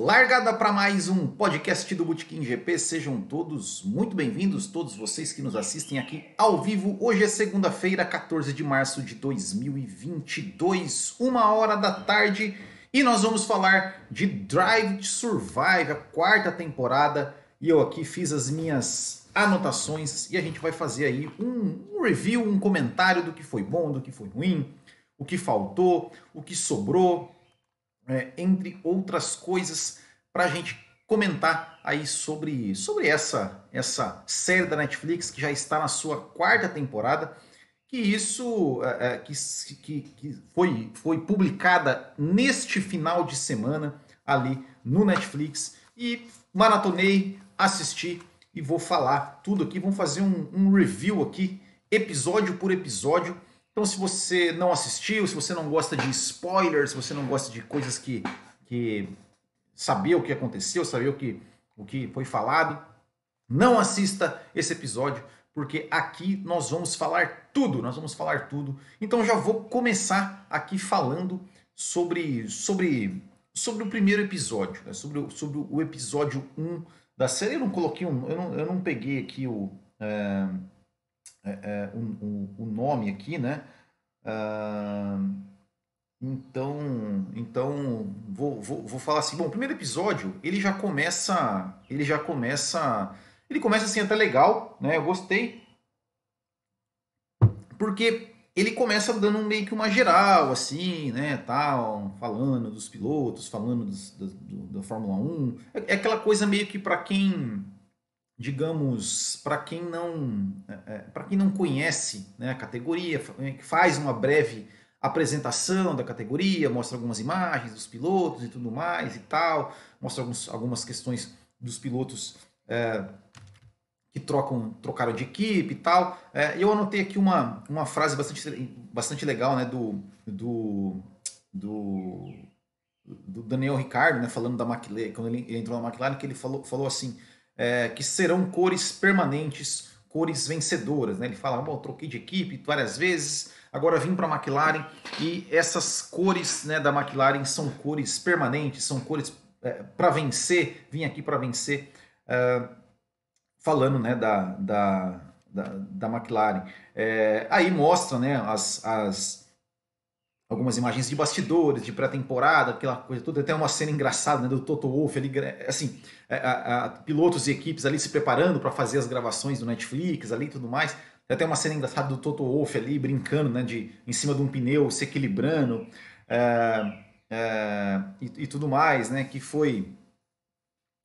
Largada para mais um podcast do Botequim GP. Sejam todos muito bem-vindos, todos vocês que nos assistem aqui ao vivo. Hoje é segunda-feira, 14 de março de 2022, uma hora da tarde, e nós vamos falar de Drive to Survive, a quarta temporada. E eu aqui fiz as minhas anotações e a gente vai fazer aí um, um review, um comentário do que foi bom, do que foi ruim, o que faltou, o que sobrou é, entre outras coisas, para a gente comentar aí sobre, sobre essa, essa série da Netflix que já está na sua quarta temporada, que isso é, é que, que, que foi, foi publicada neste final de semana ali no Netflix. E maratonei, assisti e vou falar tudo aqui, vamos fazer um, um review aqui, episódio por episódio, então, se você não assistiu, se você não gosta de spoilers, se você não gosta de coisas que, que saber o que aconteceu, saber o que, o que foi falado, não assista esse episódio, porque aqui nós vamos falar tudo, nós vamos falar tudo. Então já vou começar aqui falando sobre, sobre, sobre o primeiro episódio, né? sobre, sobre o episódio 1 da série. Eu não coloquei um, eu não, eu não peguei aqui o. É, é, é, o, o, nome aqui, né? Então, então vou, vou, vou falar assim. Bom, o primeiro episódio ele já começa, ele já começa, ele começa assim até legal, né? Eu gostei porque ele começa dando meio que uma geral, assim, né, tal, falando dos pilotos, falando dos, do, da Fórmula 1. É, é aquela coisa meio que para quem digamos, para quem não é, é para quem não conhece né, a categoria, faz uma breve apresentação da categoria, mostra algumas imagens dos pilotos e tudo mais e tal, mostra alguns, algumas questões dos pilotos é, que trocam, trocaram de equipe e tal. É, eu anotei aqui uma, uma frase bastante, bastante legal né, do, do, do, do Daniel Ricardo, né, falando da McLaren, quando ele, ele entrou na McLaren, que ele falou, falou assim, é, que serão cores permanentes, cores vencedoras. Né? Ele fala, bom, troquei de equipe várias vezes, agora vim para a McLaren e essas cores né, da McLaren são cores permanentes, são cores é, para vencer, vim aqui para vencer, é, falando né, da, da, da, da McLaren. É, aí mostra né, as, as algumas imagens de bastidores, de pré-temporada, aquela coisa toda. Tem uma cena engraçada né, do Toto Wolff ali, assim, a, a, a, pilotos e equipes ali se preparando para fazer as gravações do Netflix ali e tudo mais. Tem até uma cena engraçada do Toto Wolff ali brincando, né, de, em cima de um pneu, se equilibrando é, é, e, e, tudo mais, né, que foi...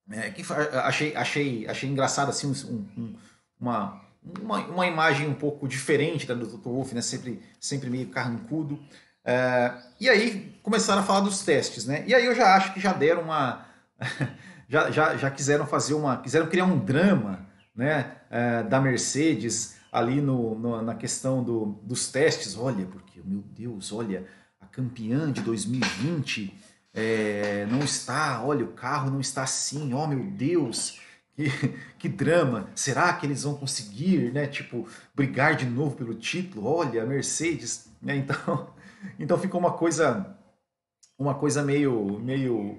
É, que achei, achei, achei engraçado assim um, um, uma, uma, uma imagem um pouco diferente da do Toto Wolff, né, sempre, sempre meio carrancudo. É, e aí começaram a falar dos testes, né? E aí eu já acho que já deram uma. já, já, já quiseram fazer uma. quiseram criar um drama né, é, da Mercedes ali no, no, na questão do, dos testes. Olha, porque, meu Deus, olha, a campeã de 2020 é, não está, olha, o carro não está assim, oh meu Deus, que, que drama. Será que eles vão conseguir, né? Tipo, brigar de novo pelo título? Olha, a Mercedes, né? Então, então ficou uma coisa uma coisa meio meio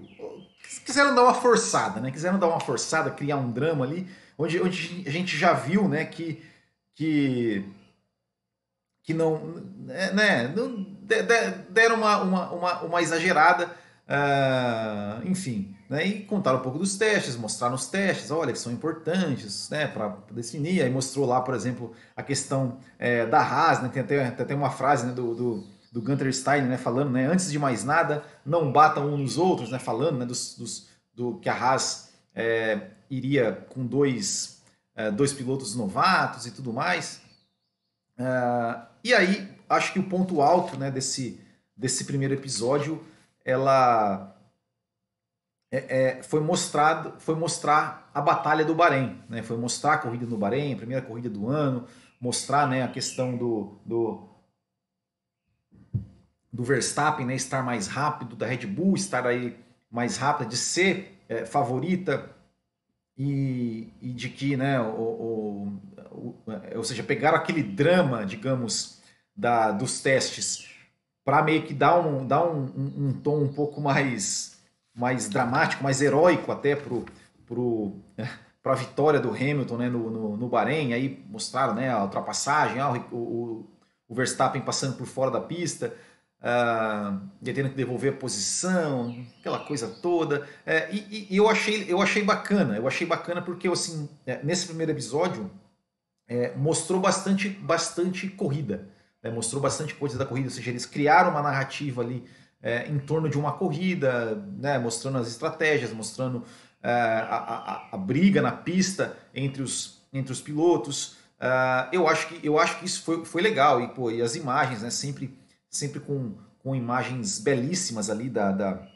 quiseram dar uma forçada, né? Quiseram dar uma forçada, criar um drama ali, onde, onde a gente já viu, né, que que que não, né, não deram uma, uma, uma, uma exagerada, uh, enfim, né, e contaram um pouco dos testes, mostraram os testes, olha, que são importantes, né, para definir, aí mostrou lá, por exemplo, a questão é, da Haas, né, tem até, tem até uma frase né, do, do do Gunter Stein, né, falando, né, antes de mais nada, não batam uns nos outros, né, falando né, dos, dos, do que a Haas é, iria com dois, é, dois pilotos novatos e tudo mais. É, e aí, acho que o ponto alto né, desse, desse primeiro episódio, ela é, é, foi mostrado, foi mostrar a batalha do Bahrein, né, foi mostrar a corrida no Bahrein, a primeira corrida do ano, mostrar né, a questão do, do do Verstappen né, estar mais rápido, da Red Bull estar aí mais rápida, de ser é, favorita e, e, de que, né, o, o, o, é, ou seja, pegaram aquele drama, digamos, da, dos testes para meio que dar um, dar um, um, um, tom um pouco mais mais dramático, mais heróico até pro, pro, para a vitória do Hamilton né, no, no, no Bahrein. Aí mostraram né, a ultrapassagem, ah, o, o, o Verstappen passando por fora da pista, uh, tendo que devolver a posição, aquela coisa toda. É, e, e, eu, achei, eu achei bacana, eu achei bacana porque assim, é, nesse primeiro episódio é, mostrou bastante, bastante corrida, né, mostrou bastante coisa da corrida, ou seja, eles criaram uma narrativa ali é, em torno de uma corrida, né, mostrando as estratégias, mostrando é, a, a, a, briga na pista entre os, entre os pilotos. Uh, eu, acho que, eu acho que isso foi, foi legal. E, pô, e as imagens, né, sempre, sempre com, com imagens belíssimas ali da, da,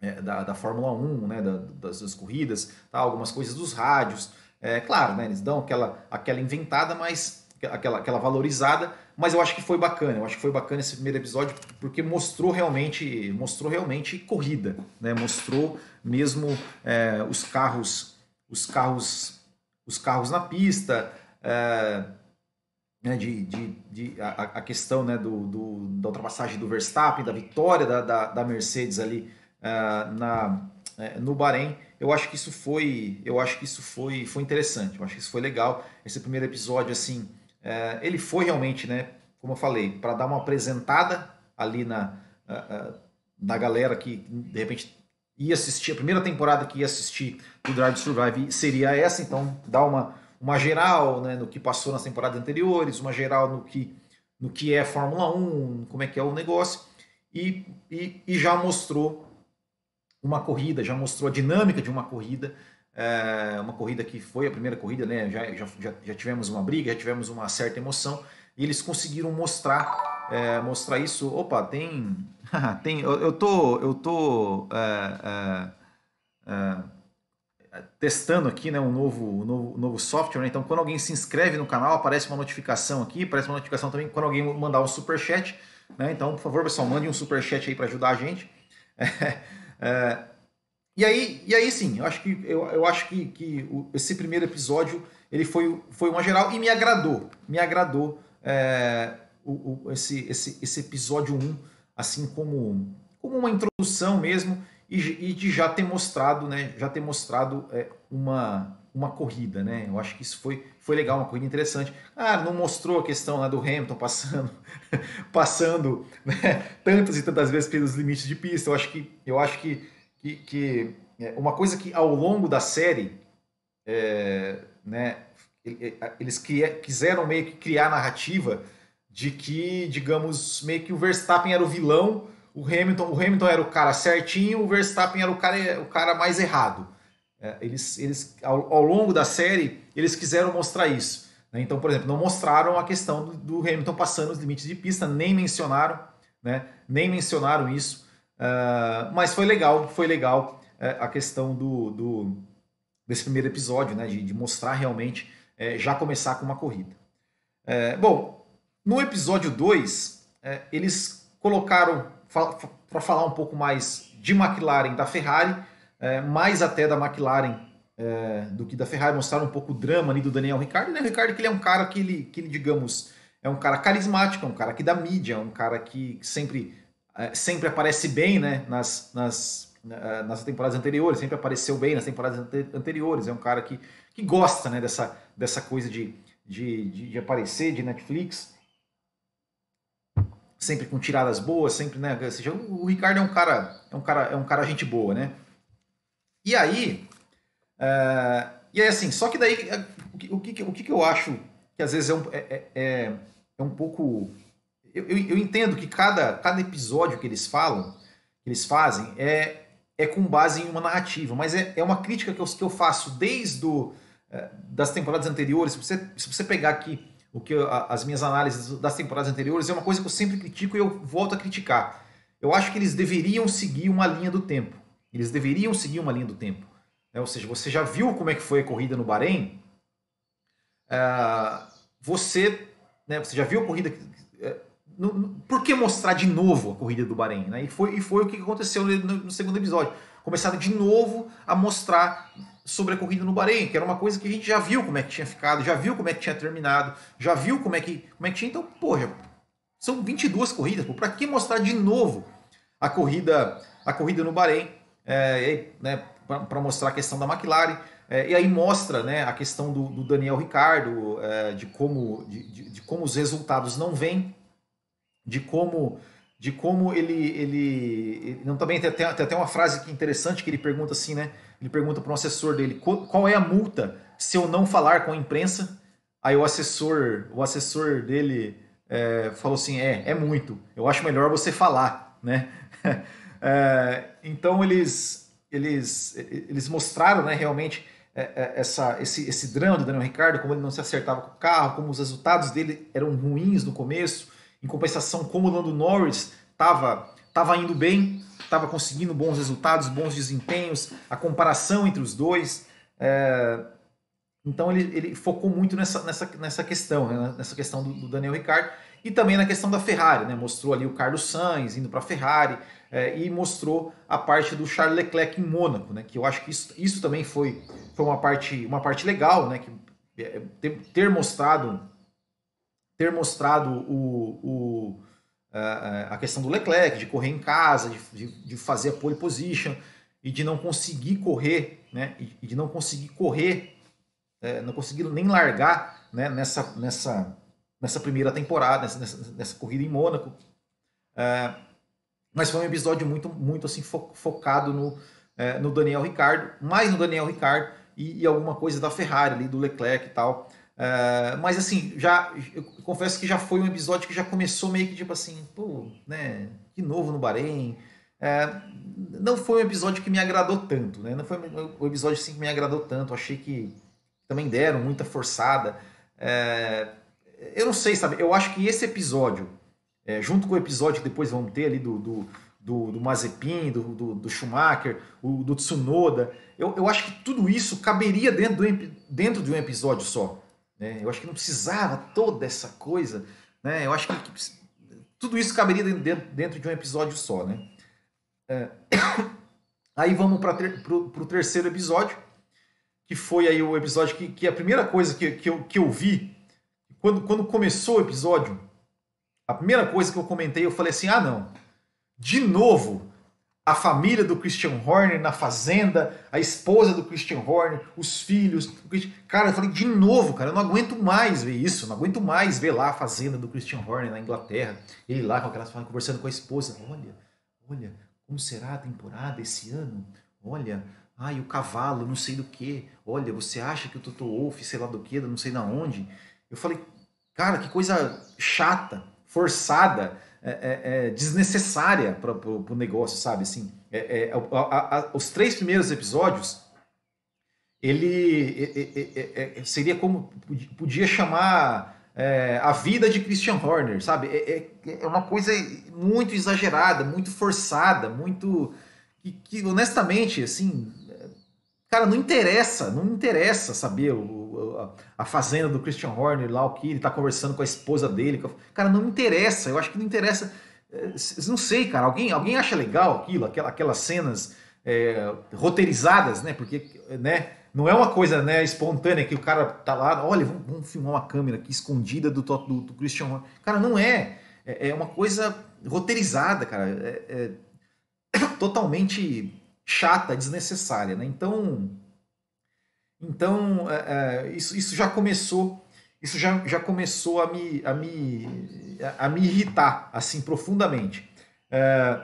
é, da, da, Fórmula 1, né, da, das, das, corridas, tá, algumas coisas dos rádios. É, claro, né, eles dão aquela, aquela inventada, mas aquela, aquela valorizada, mas eu acho que foi bacana. Eu acho que foi bacana esse primeiro episódio porque mostrou realmente, mostrou realmente corrida, né? Mostrou mesmo é, os carros, os carros, os carros na pista, é, né, de, de, de a, a, questão né, do, do, da ultrapassagem do Verstappen, da vitória da, da, da Mercedes ali é, na, é, no Bahrein. Eu acho que isso foi, eu acho que isso foi, foi interessante. Eu acho que isso foi legal. Esse primeiro episódio assim é, ele foi realmente, né, como eu falei, para dar uma apresentada ali na, na galera que de repente ia assistir, a primeira temporada que ia assistir o Drive Survive seria essa, então dar uma, uma geral né, no que passou nas temporadas anteriores, uma geral no que, no que é Fórmula 1, como é que é o negócio, e, e, e já mostrou uma corrida, já mostrou a dinâmica de uma corrida, é, uma corrida que foi a primeira corrida, né? Já, já, já, tivemos uma briga, já tivemos uma certa emoção, e eles conseguiram mostrar é, mostrar isso. Opa, tem. tem eu, eu tô, eu tô é, testando aqui né, um novo, um novo, um novo software. Né? Então, quando alguém se inscreve no canal, aparece uma notificação aqui, aparece uma notificação também quando alguém mandar um super chat. Né? Então, por favor, pessoal, mande um super chat aí para ajudar a gente. É, e aí, e aí sim, eu acho que, eu, eu acho que, que o, esse primeiro episódio ele foi, foi uma geral e me agradou. Me agradou é, o, o, esse, esse, esse episódio 1, assim como, como uma introdução mesmo, e, e de já ter mostrado, né? Já ter mostrado é, uma, uma corrida, né? Eu acho que isso foi, foi legal, uma corrida interessante. Ah, não mostrou a questão né, do Hamilton passando, passando né, tantas e tantas vezes pelos limites de pista. Eu acho que, eu acho que que, que é, uma coisa que ao longo da série, é, né, eles quiseram meio que criar a narrativa de que, digamos, meio que o Verstappen era o vilão, o Hamilton, o Hamilton era o cara certinho, o Verstappen era o cara, o cara mais errado. É, eles, eles ao, ao, longo da série, eles quiseram mostrar isso. Né? Então, por exemplo, não mostraram a questão do, do Hamilton passando os limites de pista, nem mencionaram, né? nem mencionaram isso. Uh, mas foi legal, foi legal uh, a questão do, do, desse primeiro episódio, né, de, de mostrar realmente, uh, já começar com uma corrida. Bom, no episódio 2, é, eles colocaram, para falar um pouco mais de McLaren da Ferrari, mais até da McLaren do que da Ferrari, mostraram um pouco o drama ali do Daniel Ricciardo. Né? O Ricciardo que ele é um cara que ele, que ele, digamos, é um cara carismático, é um cara que dá mídia, é um cara que sempre é, sempre aparece bem né, nas, nas, nas temporadas anteriores, sempre apareceu bem nas temporadas anteriores. É um cara que, que gosta né, dessa, dessa coisa de, de, de, de aparecer, de Netflix. Sempre com tiradas boas, sempre, né? Ou seja, o Ricardo é um cara, é um cara, é um cara gente boa, né? E aí, é, e aí assim, só que daí é, o que, o que, eu acho que às vezes é um, é, é, é um pouco eu, eu, eu, entendo que cada, cada episódio que eles falam, que eles fazem, é, é com base em uma narrativa, mas é, é uma crítica que eu, que eu faço desde do, é, das temporadas anteriores. Se você, se você pegar aqui o que eu, as minhas análises das temporadas anteriores, é uma coisa que eu sempre critico e eu volto a criticar. Eu acho que eles deveriam seguir uma linha do tempo. Eles deveriam seguir uma linha do tempo. É, ou seja, você já viu como é que foi a corrida no Bahrein? É, você, né, você já viu a corrida no, por que mostrar de novo a corrida do Bahrein? Né? E, foi, e foi o que aconteceu no, no, segundo episódio. Começaram de novo a mostrar sobre a corrida no Bahrein, que era uma coisa que a gente já viu como é que tinha ficado, já viu como é que tinha terminado, já viu como é que, como é que tinha. Então, porra, são 22 corridas, para que mostrar de novo a corrida, a corrida no Bahrein? é, né, para mostrar a questão da McLaren. É, e aí mostra né, a questão do, do Daniel Ricardo, é, de, como, de, de, de, como os resultados não vêm, de como, de como ele. ele, ele não também tem, tem, tem até uma frase que é interessante que ele pergunta assim, né? Ele pergunta para um assessor dele qual, é a multa se eu não falar com a imprensa. Aí o assessor, o assessor dele é, falou assim: é, é muito. Eu acho melhor você falar, né? é, então eles, eles, eles mostraram, né, realmente é, é, essa, esse, esse drama do Daniel Ricardo, como ele não se acertava com o carro, como os resultados dele eram ruins no começo. Em compensação, como o Lando Norris estava tava indo bem, estava conseguindo bons resultados, bons desempenhos, a comparação entre os dois. É, então ele, ele focou muito nessa, nessa, nessa questão, né? nessa questão do, do, Daniel Ricciardo e também na questão da Ferrari, né? Mostrou ali o Carlos Sainz indo para a Ferrari é, e mostrou a parte do Charles Leclerc em Mônaco, né? Que eu acho que isso, isso também foi, foi uma parte uma parte legal, né? Que é, ter, ter mostrado ter mostrado o, o a questão do Leclerc, de correr em casa, de, de, fazer a pole position e de não conseguir correr, né? E de não conseguir correr é, não conseguiram nem largar né, nessa, nessa, nessa primeira temporada, nessa, nessa, nessa corrida em Mônaco. É, mas foi um episódio muito, muito assim fo focado no, é, no Daniel Ricardo, mais no Daniel Ricardo e, e, alguma coisa da Ferrari ali, do Leclerc e tal. É, mas assim, já eu confesso que já foi um episódio que já começou meio que tipo assim, pô, né, de novo no Bahrein. É, não foi um episódio que me agradou tanto, né? Não foi um episódio assim que me agradou tanto. Achei que também deram muita forçada. É, eu não sei, sabe? Eu acho que esse episódio, é, junto com o episódio que depois vamos ter ali do, do, do, do Mazepin, do, do, do, Schumacher, o, do Tsunoda, eu, eu acho que tudo isso caberia dentro, do, dentro de um episódio só. Né? Eu acho que não precisava toda essa coisa. Né? Eu acho que, que tudo isso caberia dentro, dentro de um episódio só. Né? É, aí vamos para ter, o terceiro episódio, que foi aí o episódio que, que a primeira coisa que, que, eu, que eu vi, quando, quando começou o episódio, a primeira coisa que eu comentei, eu falei assim: ah, não, de novo, a família do Christian Horner na fazenda, a esposa do Christian Horner, os filhos. Cara, eu falei, de novo, cara, eu não aguento mais ver isso, não aguento mais ver lá a fazenda do Christian Horner na Inglaterra, ele lá com aquelas conversando com a esposa. Olha, olha, como será a temporada esse ano? Olha, Ai, o cavalo, não sei do que. Olha, você acha que o Toto Wolff, sei lá do que, não sei da onde. Eu falei, cara, que coisa chata, forçada, é, é, é desnecessária para o negócio, sabe? Assim, é, é a, a, os três primeiros episódios, ele é, seria como podia chamar a vida de Christian Horner, sabe? É, uma coisa muito exagerada, muito forçada, muito que, que honestamente, assim, Cara, não interessa, não interessa saber o, a, fazenda do Christian Horner lá, o que ele tá conversando com a esposa dele. Cara, não interessa, eu acho que não interessa. É, não sei, cara, alguém, alguém acha legal aquilo, aquelas, aquelas cenas é, roteirizadas, né? Porque, né? Não é uma coisa né, espontânea que o cara tá lá, olha, vamos, vamos filmar uma câmera aqui escondida do, do, do Christian Horner. Cara, não é. É, é uma coisa roteirizada, cara. É, é totalmente chata, desnecessária. Né? Então, então é, é, isso, isso já começou, isso já, já começou a me, a, me, a me irritar assim profundamente. É,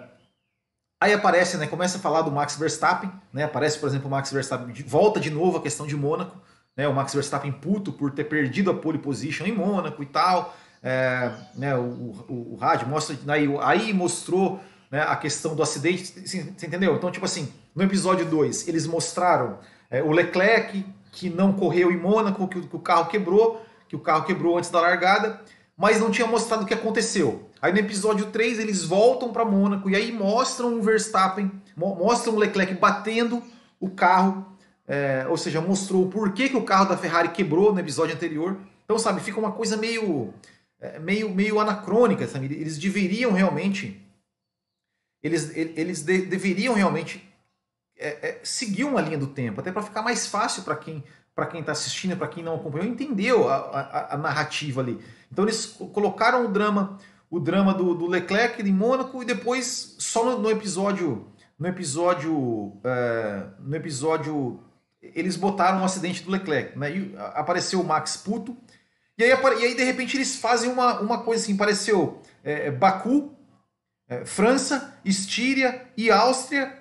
aí aparece, né, começa a falar do Max Verstappen, né, aparece, por exemplo, o Max Verstappen, volta de novo a questão de Mônaco, né, o Max Verstappen puto por ter perdido a pole position em Mônaco e tal. É, né, o, o, o rádio mostra, aí, aí mostrou né, a questão do acidente, você entendeu? Então, tipo assim, no episódio 2, eles mostraram é, o Leclerc, que não correu em Mônaco, que, que o carro quebrou, que o carro quebrou antes da largada, mas não tinha mostrado o que aconteceu. Aí no episódio 3 eles voltam para Mônaco e aí mostram o Verstappen, mostram o Leclerc batendo o carro, é, ou seja, mostrou o porquê que o carro da Ferrari quebrou no episódio anterior. Então, sabe, fica uma coisa meio, é, meio, meio anacrônica, sabe? Eles deveriam realmente eles, eles de, deveriam realmente é, é, seguir uma linha do tempo, até para ficar mais fácil para quem para quem está assistindo, para quem não acompanhou, entendeu a, a, a, narrativa ali. Então eles colocaram o drama, o drama do, do Leclerc em Mônaco e depois só no, no, episódio no episódio. É, no episódio. Eles botaram um acidente do Leclerc, né? E apareceu o Max puto. E aí, e aí de repente, eles fazem uma, uma coisa assim: apareceu é, Baku, é, França, Estíria e Áustria.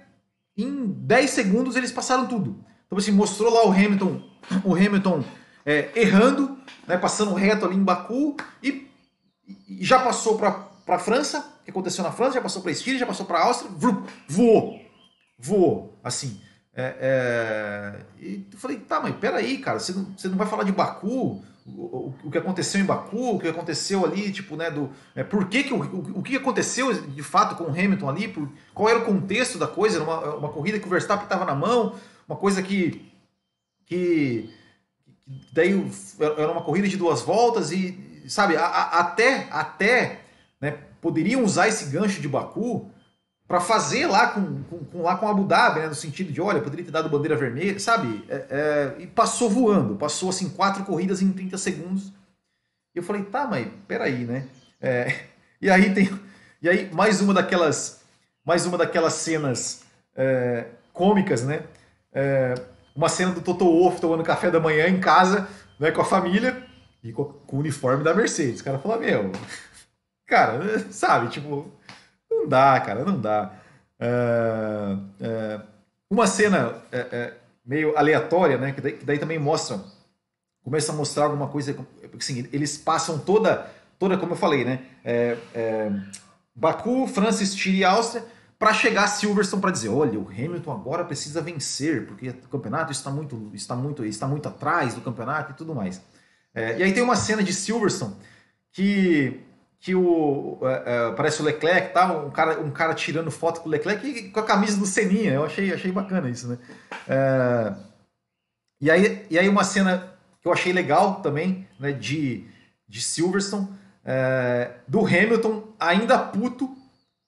Em 10 segundos eles passaram tudo. Então, assim, mostrou lá o Hamilton, o Hamilton é, errando, né, passando reto ali em Baku e, e já passou para a França, que aconteceu na França, já passou para a Estíria, já passou para a Áustria, voou, voou, assim. É, é, e eu falei, tá, mas peraí, cara, você não, você não vai falar de Baku, o, o, que aconteceu em Baku, o que aconteceu ali, tipo, né, do, é, por que, que o, o, o, que aconteceu de fato com o Hamilton ali, por, qual era o contexto da coisa, era uma, uma corrida que o Verstappen estava na mão, uma coisa que, que daí era uma corrida de duas voltas e, sabe, a, a, até, até né, poderiam usar esse gancho de Baku para fazer lá com, com, com, lá com Abu Dhabi, né, no sentido de, olha, poderia ter dado bandeira vermelha, sabe? É, é, e passou voando, passou assim quatro corridas em 30 segundos. E eu falei, tá, mas peraí, né? É, e aí tem, e aí mais uma daquelas, mais uma daquelas cenas é, cômicas, né? É, uma cena do Toto Wolff tomando café da manhã em casa, né, com a família, e com, com o uniforme da Mercedes. O cara falou, meu, cara, sabe, tipo, não dá, cara, não dá. É, é, uma cena é meio aleatória, né, que daí, que daí, também mostra, começa a mostrar alguma coisa, assim, eles passam toda, toda como eu falei, né, Baku, França, Estíria e Áustria, para chegar a Silverstone para dizer, olha, o Hamilton agora precisa vencer, porque o campeonato está muito, está muito, está muito atrás do campeonato e tudo mais. É, e aí tem uma cena de Silverstone que que o é, é, parece o Leclerc, tá? Um cara, um cara tirando foto com o Leclerc e com a camisa do Seninha. Eu achei, achei bacana isso, né? É, e aí, e aí uma cena que eu achei legal também, né? De, de Silverstone, é, do Hamilton ainda puto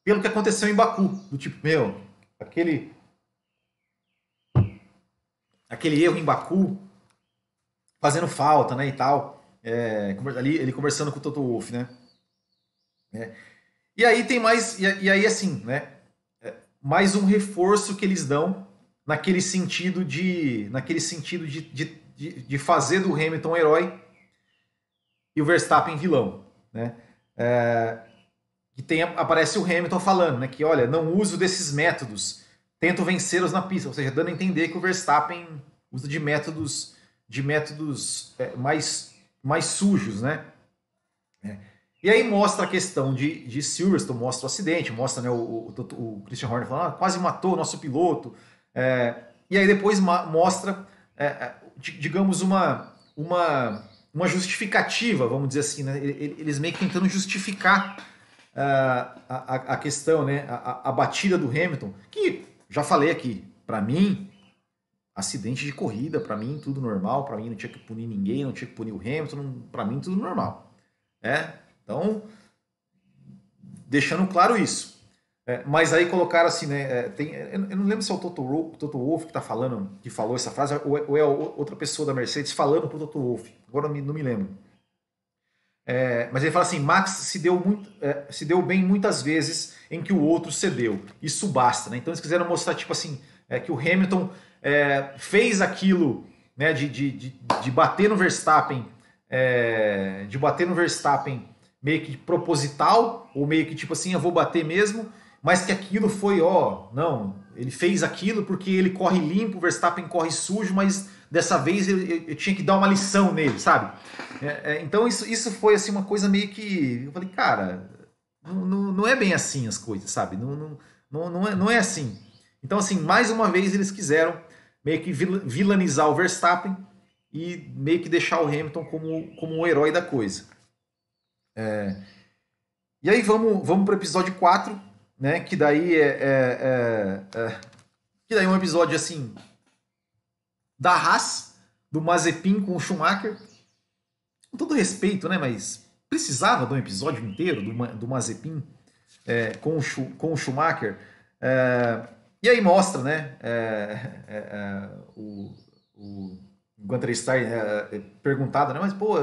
pelo que aconteceu em Baku. Do tipo, meu, aquele. Aquele erro em Baku fazendo falta, né? E tal. É, ali, ele conversando com o Toto Wolff, né? É. E aí tem mais. E, aí, assim, né? É, mais um reforço que eles dão naquele sentido de. Naquele sentido de, de, de fazer do Hamilton herói e o Verstappen vilão. Né? É, que tem, aparece o Hamilton falando, né, que olha, não uso desses métodos, tento vencê-los na pista, ou seja, dando a entender que o Verstappen usa de métodos de métodos é, mais, mais sujos, né? É. E aí mostra a questão de, de Silverstone, mostra o acidente, mostra né, o, o, o Christian Horner falando, ah, quase matou o nosso piloto. É, e aí depois mostra, é, é, digamos, uma, uma, uma justificativa, vamos dizer assim, né? Eles meio que tentando justificar a, a, a questão, né, a, a batida do Hamilton, que já falei aqui, para mim, acidente de corrida, para mim tudo normal, para mim não tinha que punir ninguém, não tinha que punir o Hamilton, para mim tudo normal. É? Então, deixando claro isso. É, mas aí colocaram assim, né? É, tem, eu não lembro se é o Toto, Toto Wolff que tá falando, que falou essa frase, ou é, ou é outra pessoa da Mercedes falando pro Toto Wolff. Agora não me, não me lembro. É, mas ele fala assim: Max se deu, muito, é, se deu bem muitas vezes em que o outro cedeu. Isso basta. Né? Então eles quiseram mostrar tipo assim é, que o Hamilton é, fez aquilo né, de, de, de, de, bater no Verstappen, é, de bater no Verstappen meio que proposital ou meio que tipo assim eu vou bater mesmo, mas que aquilo foi ó não ele fez aquilo porque ele corre limpo, o Verstappen corre sujo, mas dessa vez eu, eu, eu tinha que dar uma lição nele, sabe? É, é, então isso, isso foi assim uma coisa meio que. Eu falei, cara, não, não, não é bem assim as coisas, sabe? Não, não, não, não, é, não é assim. Então, assim, mais uma vez eles quiseram meio que vilanizar o Verstappen e meio que deixar o Hamilton como, como o herói da coisa. É... E aí vamos, vamos para o episódio 4, né? Que daí é, é, é, é, Que daí é um episódio assim da Haas, do Mazepin com o Schumacher. Com todo respeito, né? Mas precisava de um episódio inteiro do, do Mazepin é, com, o, com o Schumacher. É, e aí mostra, né? O, o Gunter Stein perguntado, né? Mas, pô,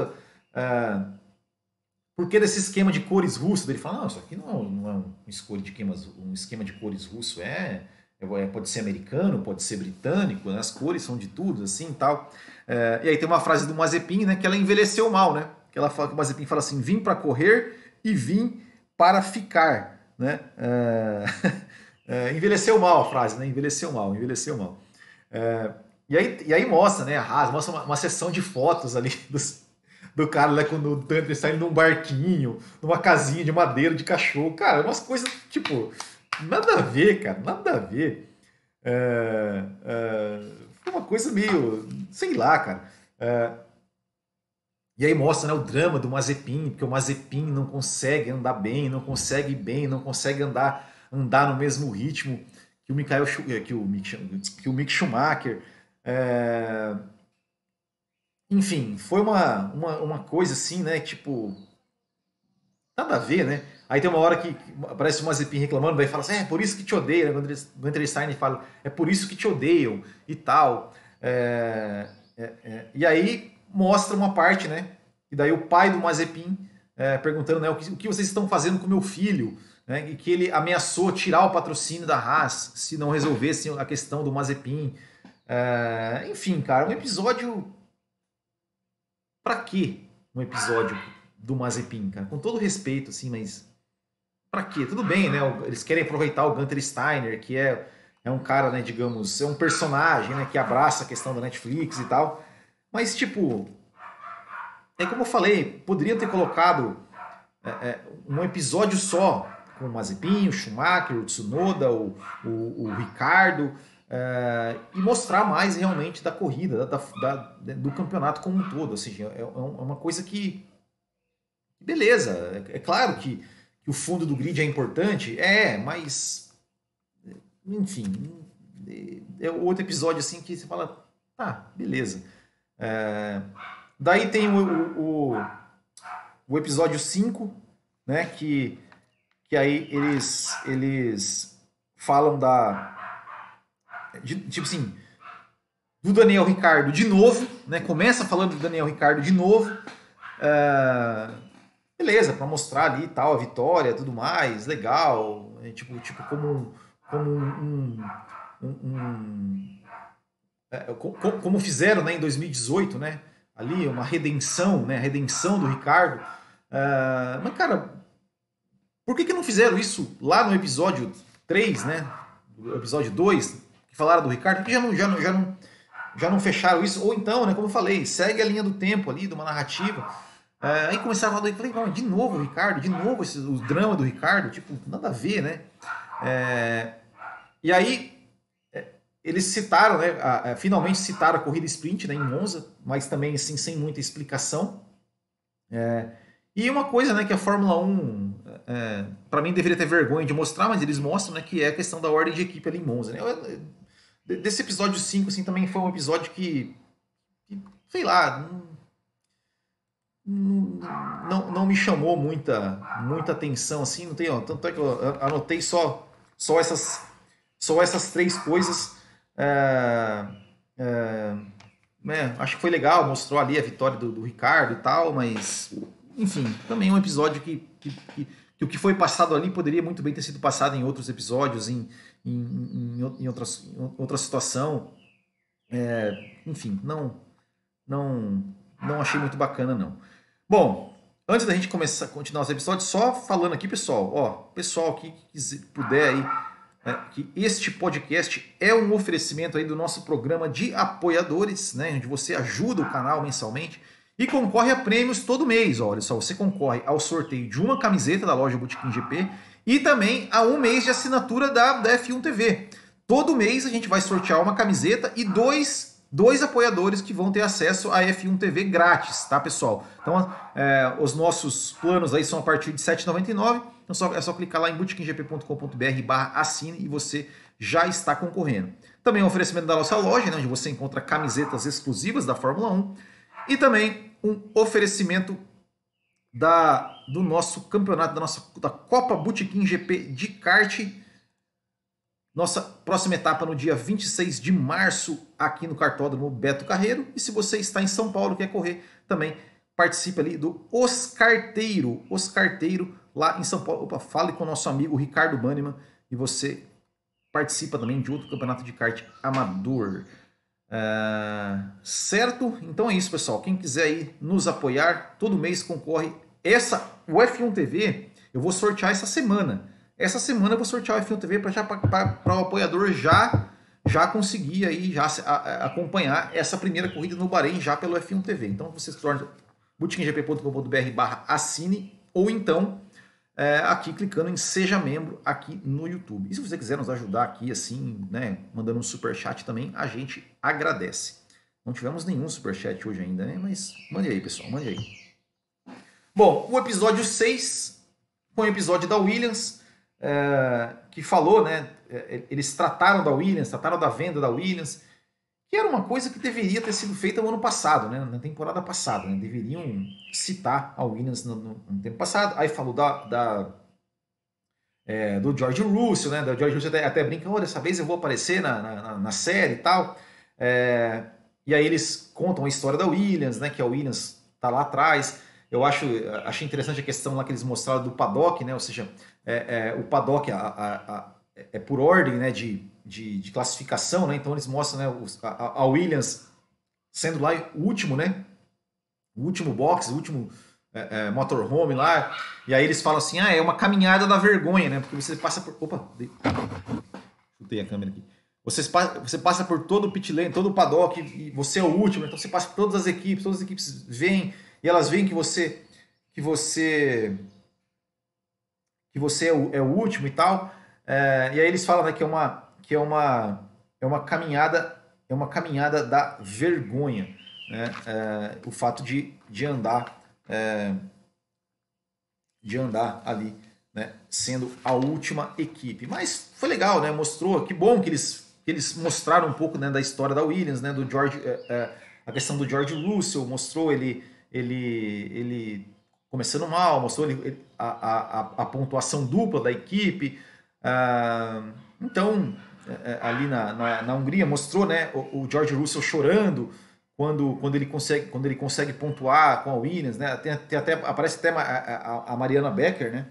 que desse esquema de cores russo? Ele fala, não, isso aqui não, não é um escolha de queimas, um esquema de cores russo, é é, pode ser americano, pode ser britânico, né? as cores são de tudo, assim tal. É, e aí tem uma frase do Mazepin, né, que ela envelheceu mal, né? Que ela fala que o Mazepin fala assim: vim para correr e vim para ficar, né? É, é, envelheceu mal a frase, né? Envelheceu mal, envelheceu mal. É, e, aí, e aí mostra, né? A mostra uma, uma sessão de fotos ali dos, do cara lá quando o Dante indo num barquinho, numa casinha de madeira de cachorro. Cara, umas coisas tipo Nada a ver, cara, nada a ver. É, é, uma coisa meio. sei lá, cara. É, e aí mostra né, o drama do Mazepin, porque o Mazepin não consegue andar bem, não consegue ir bem, não consegue andar, andar no mesmo ritmo que o Michael é, que o, que o Mick Schumacher. É, enfim, foi uma, uma, uma coisa assim, né? Tipo, nada a ver, né? Aí tem uma hora que aparece o Mazepin reclamando, daí fala assim, é por isso que te odeiam. Né? O Gunter Stein fala, é por isso que te odeiam e tal. É, é, é. E aí mostra uma parte, né? E daí o pai do Mazepin é, perguntando, né, o que, o que, vocês estão fazendo com meu filho? Né? E que ele ameaçou tirar o patrocínio da Haas se não resolvesse a questão do Mazepin. É, enfim, cara, um episódio... Pra quê um episódio do Mazepin, cara? Com todo respeito, assim, mas para quê? Tudo bem, né? Eles querem aproveitar o Gunter Steiner, que é, é um cara, né, digamos, é um personagem, né, que abraça a questão da Netflix e tal. Mas, tipo, é como eu falei, poderiam ter colocado é, é, um episódio só com o Mazepin, o Schumacher, o Tsunoda, o, o, o Ricardo, é, e mostrar mais realmente da corrida, da, da, do campeonato como um todo. Ou seja, é, é uma coisa que. Beleza, é, é claro que que o fundo do grid é importante? É, mas. Enfim. É outro episódio assim que você fala, tá, beleza. É, daí tem o, o, o episódio 5, né? Que, que aí eles, eles falam da. De, tipo assim, do Daniel Ricardo de novo, né? Começa falando do Daniel Ricardo de novo. É, beleza, para mostrar ali tal, a vitória, tudo mais, legal, é, tipo, tipo como, como um, um, um é, como fizeram né, em 2018, né? Ali, uma redenção, né? A redenção do Ricardo. Uh, mas, cara, por que, que não fizeram isso lá no episódio 3, né? Episódio 2, que falaram do Ricardo? Porque já não, já não, já não, já não fecharam isso? Ou então, né, como eu falei, segue a linha do tempo ali, de uma narrativa é, aí começaram a falar, falei, não, de novo o Ricardo, de novo esse, o drama do Ricardo, tipo, nada a ver, né? É, e aí é, eles citaram, né? A, a, finalmente citaram a corrida sprint né, em Monza, mas também assim, sem muita explicação. É, e uma coisa né, que a Fórmula 1, é, para mim, deveria ter vergonha de mostrar, mas eles mostram né, que é a questão da ordem de equipe ali em Monza. Né? Desse episódio 5, assim, também foi um episódio que, que sei lá, não, não, não me chamou muita, muita atenção assim, não tem, ó, tanto é que eu anotei só, só, essas, só essas três coisas. É, é, né, acho que foi legal, mostrou ali a vitória do, do, Ricardo e tal, mas enfim, também um episódio que, que, que, que, o que foi passado ali poderia muito bem ter sido passado em outros episódios, em, em, em, em outras, em outra situação. É, enfim, não, não, não achei muito bacana não. Bom, antes da gente começar continuar os episódios, só falando aqui, pessoal, ó, pessoal que puder aí, né, que este podcast é um oferecimento aí do nosso programa de apoiadores, né, onde você ajuda o canal mensalmente e concorre a prêmios todo mês. Olha só, você concorre ao sorteio de uma camiseta da loja Botequim GP e também a um mês de assinatura da, da F1 TV. Todo mês a gente vai sortear uma camiseta e dois dois apoiadores que vão ter acesso à F1 TV grátis, tá, pessoal? Então, é, os nossos planos aí são a partir de R$ 7,99. Então, só, é só clicar lá em bookingp.com.br barra assine e você já está concorrendo. Também um oferecimento da nossa loja, né, onde você encontra camisetas exclusivas da Fórmula 1. E também um oferecimento da, do nosso campeonato, da nossa da Copa Botequim GP de kart nossa próxima etapa no dia 26 de março, aqui no cartódromo Beto Carreiro. E se você está em São Paulo e quer correr, também participe ali do Oscarteiro. Oscarteiro, lá em São Paulo. Opa, fale com o nosso amigo Ricardo Banniman e você participa também de outro campeonato de kart amador. Uh, certo? Então é isso, pessoal. Quem quiser aí nos apoiar, todo mês concorre. Essa, o F1 TV, eu vou sortear essa semana. Essa semana eu vou sortear o F1 TV para o apoiador já já conseguir aí já a, a, acompanhar essa primeira corrida no Bahrein já pelo F1 TV. Então você se torna barra assine ou então é, aqui clicando em Seja Membro aqui no YouTube. E se você quiser nos ajudar aqui, assim, né, mandando um super chat também, a gente agradece. Não tivemos nenhum super chat hoje ainda, né? Mas mande aí, pessoal, mande aí. Bom, o episódio 6 foi um episódio da Williams, é, que falou, né? É, eles trataram da Williams, trataram da venda da Williams, que era uma coisa que deveria ter sido feita no ano passado, né? na temporada passada. Né? Deveriam citar a Williams no, no, no tempo passado. Aí falou da, da é, do George Russell, né? Do George Russell até, até brinca, oh, dessa vez eu vou aparecer na, na, na série e tal. É, e aí eles contam a história da Williams, né? Que a Williams tá lá atrás. Eu acho, achei interessante a questão lá que eles mostraram do paddock, né? Ou seja, é, é o paddock a, a, é por ordem, né? De de, de classificação, né? Então eles mostram né, a, Williams sendo lá o último, né? O último box, o último é, é, motorhome lá. E aí eles falam assim: ah, é uma caminhada da vergonha, né? Porque você passa por. Opa! Chutei a câmera aqui. Você, você passa por todo o pit lane, todo o paddock, e você é o último, então você passa por todas as equipes, todas as equipes vêm e elas veem que você que você que você é o, é o último e tal. É, e aí eles falam né, que é uma que é uma, é uma caminhada é uma caminhada da vergonha, né? É, o fato de, de andar é, de andar ali, né? Sendo a última equipe. Mas foi legal, né? Mostrou que bom que eles que eles mostraram um pouco né, da história da Williams, né? Do George é, é a questão do George Russell mostrou ele ele ele começando mal, mostrou ele, a, a, a pontuação dupla da equipe. Ah, então é, é, ali na, na, na, Hungria mostrou né, o, o, George Russell chorando quando, quando, ele consegue, quando ele consegue pontuar com a Williams, né? Tem, tem até, aparece até a, a, a Mariana Becker, né?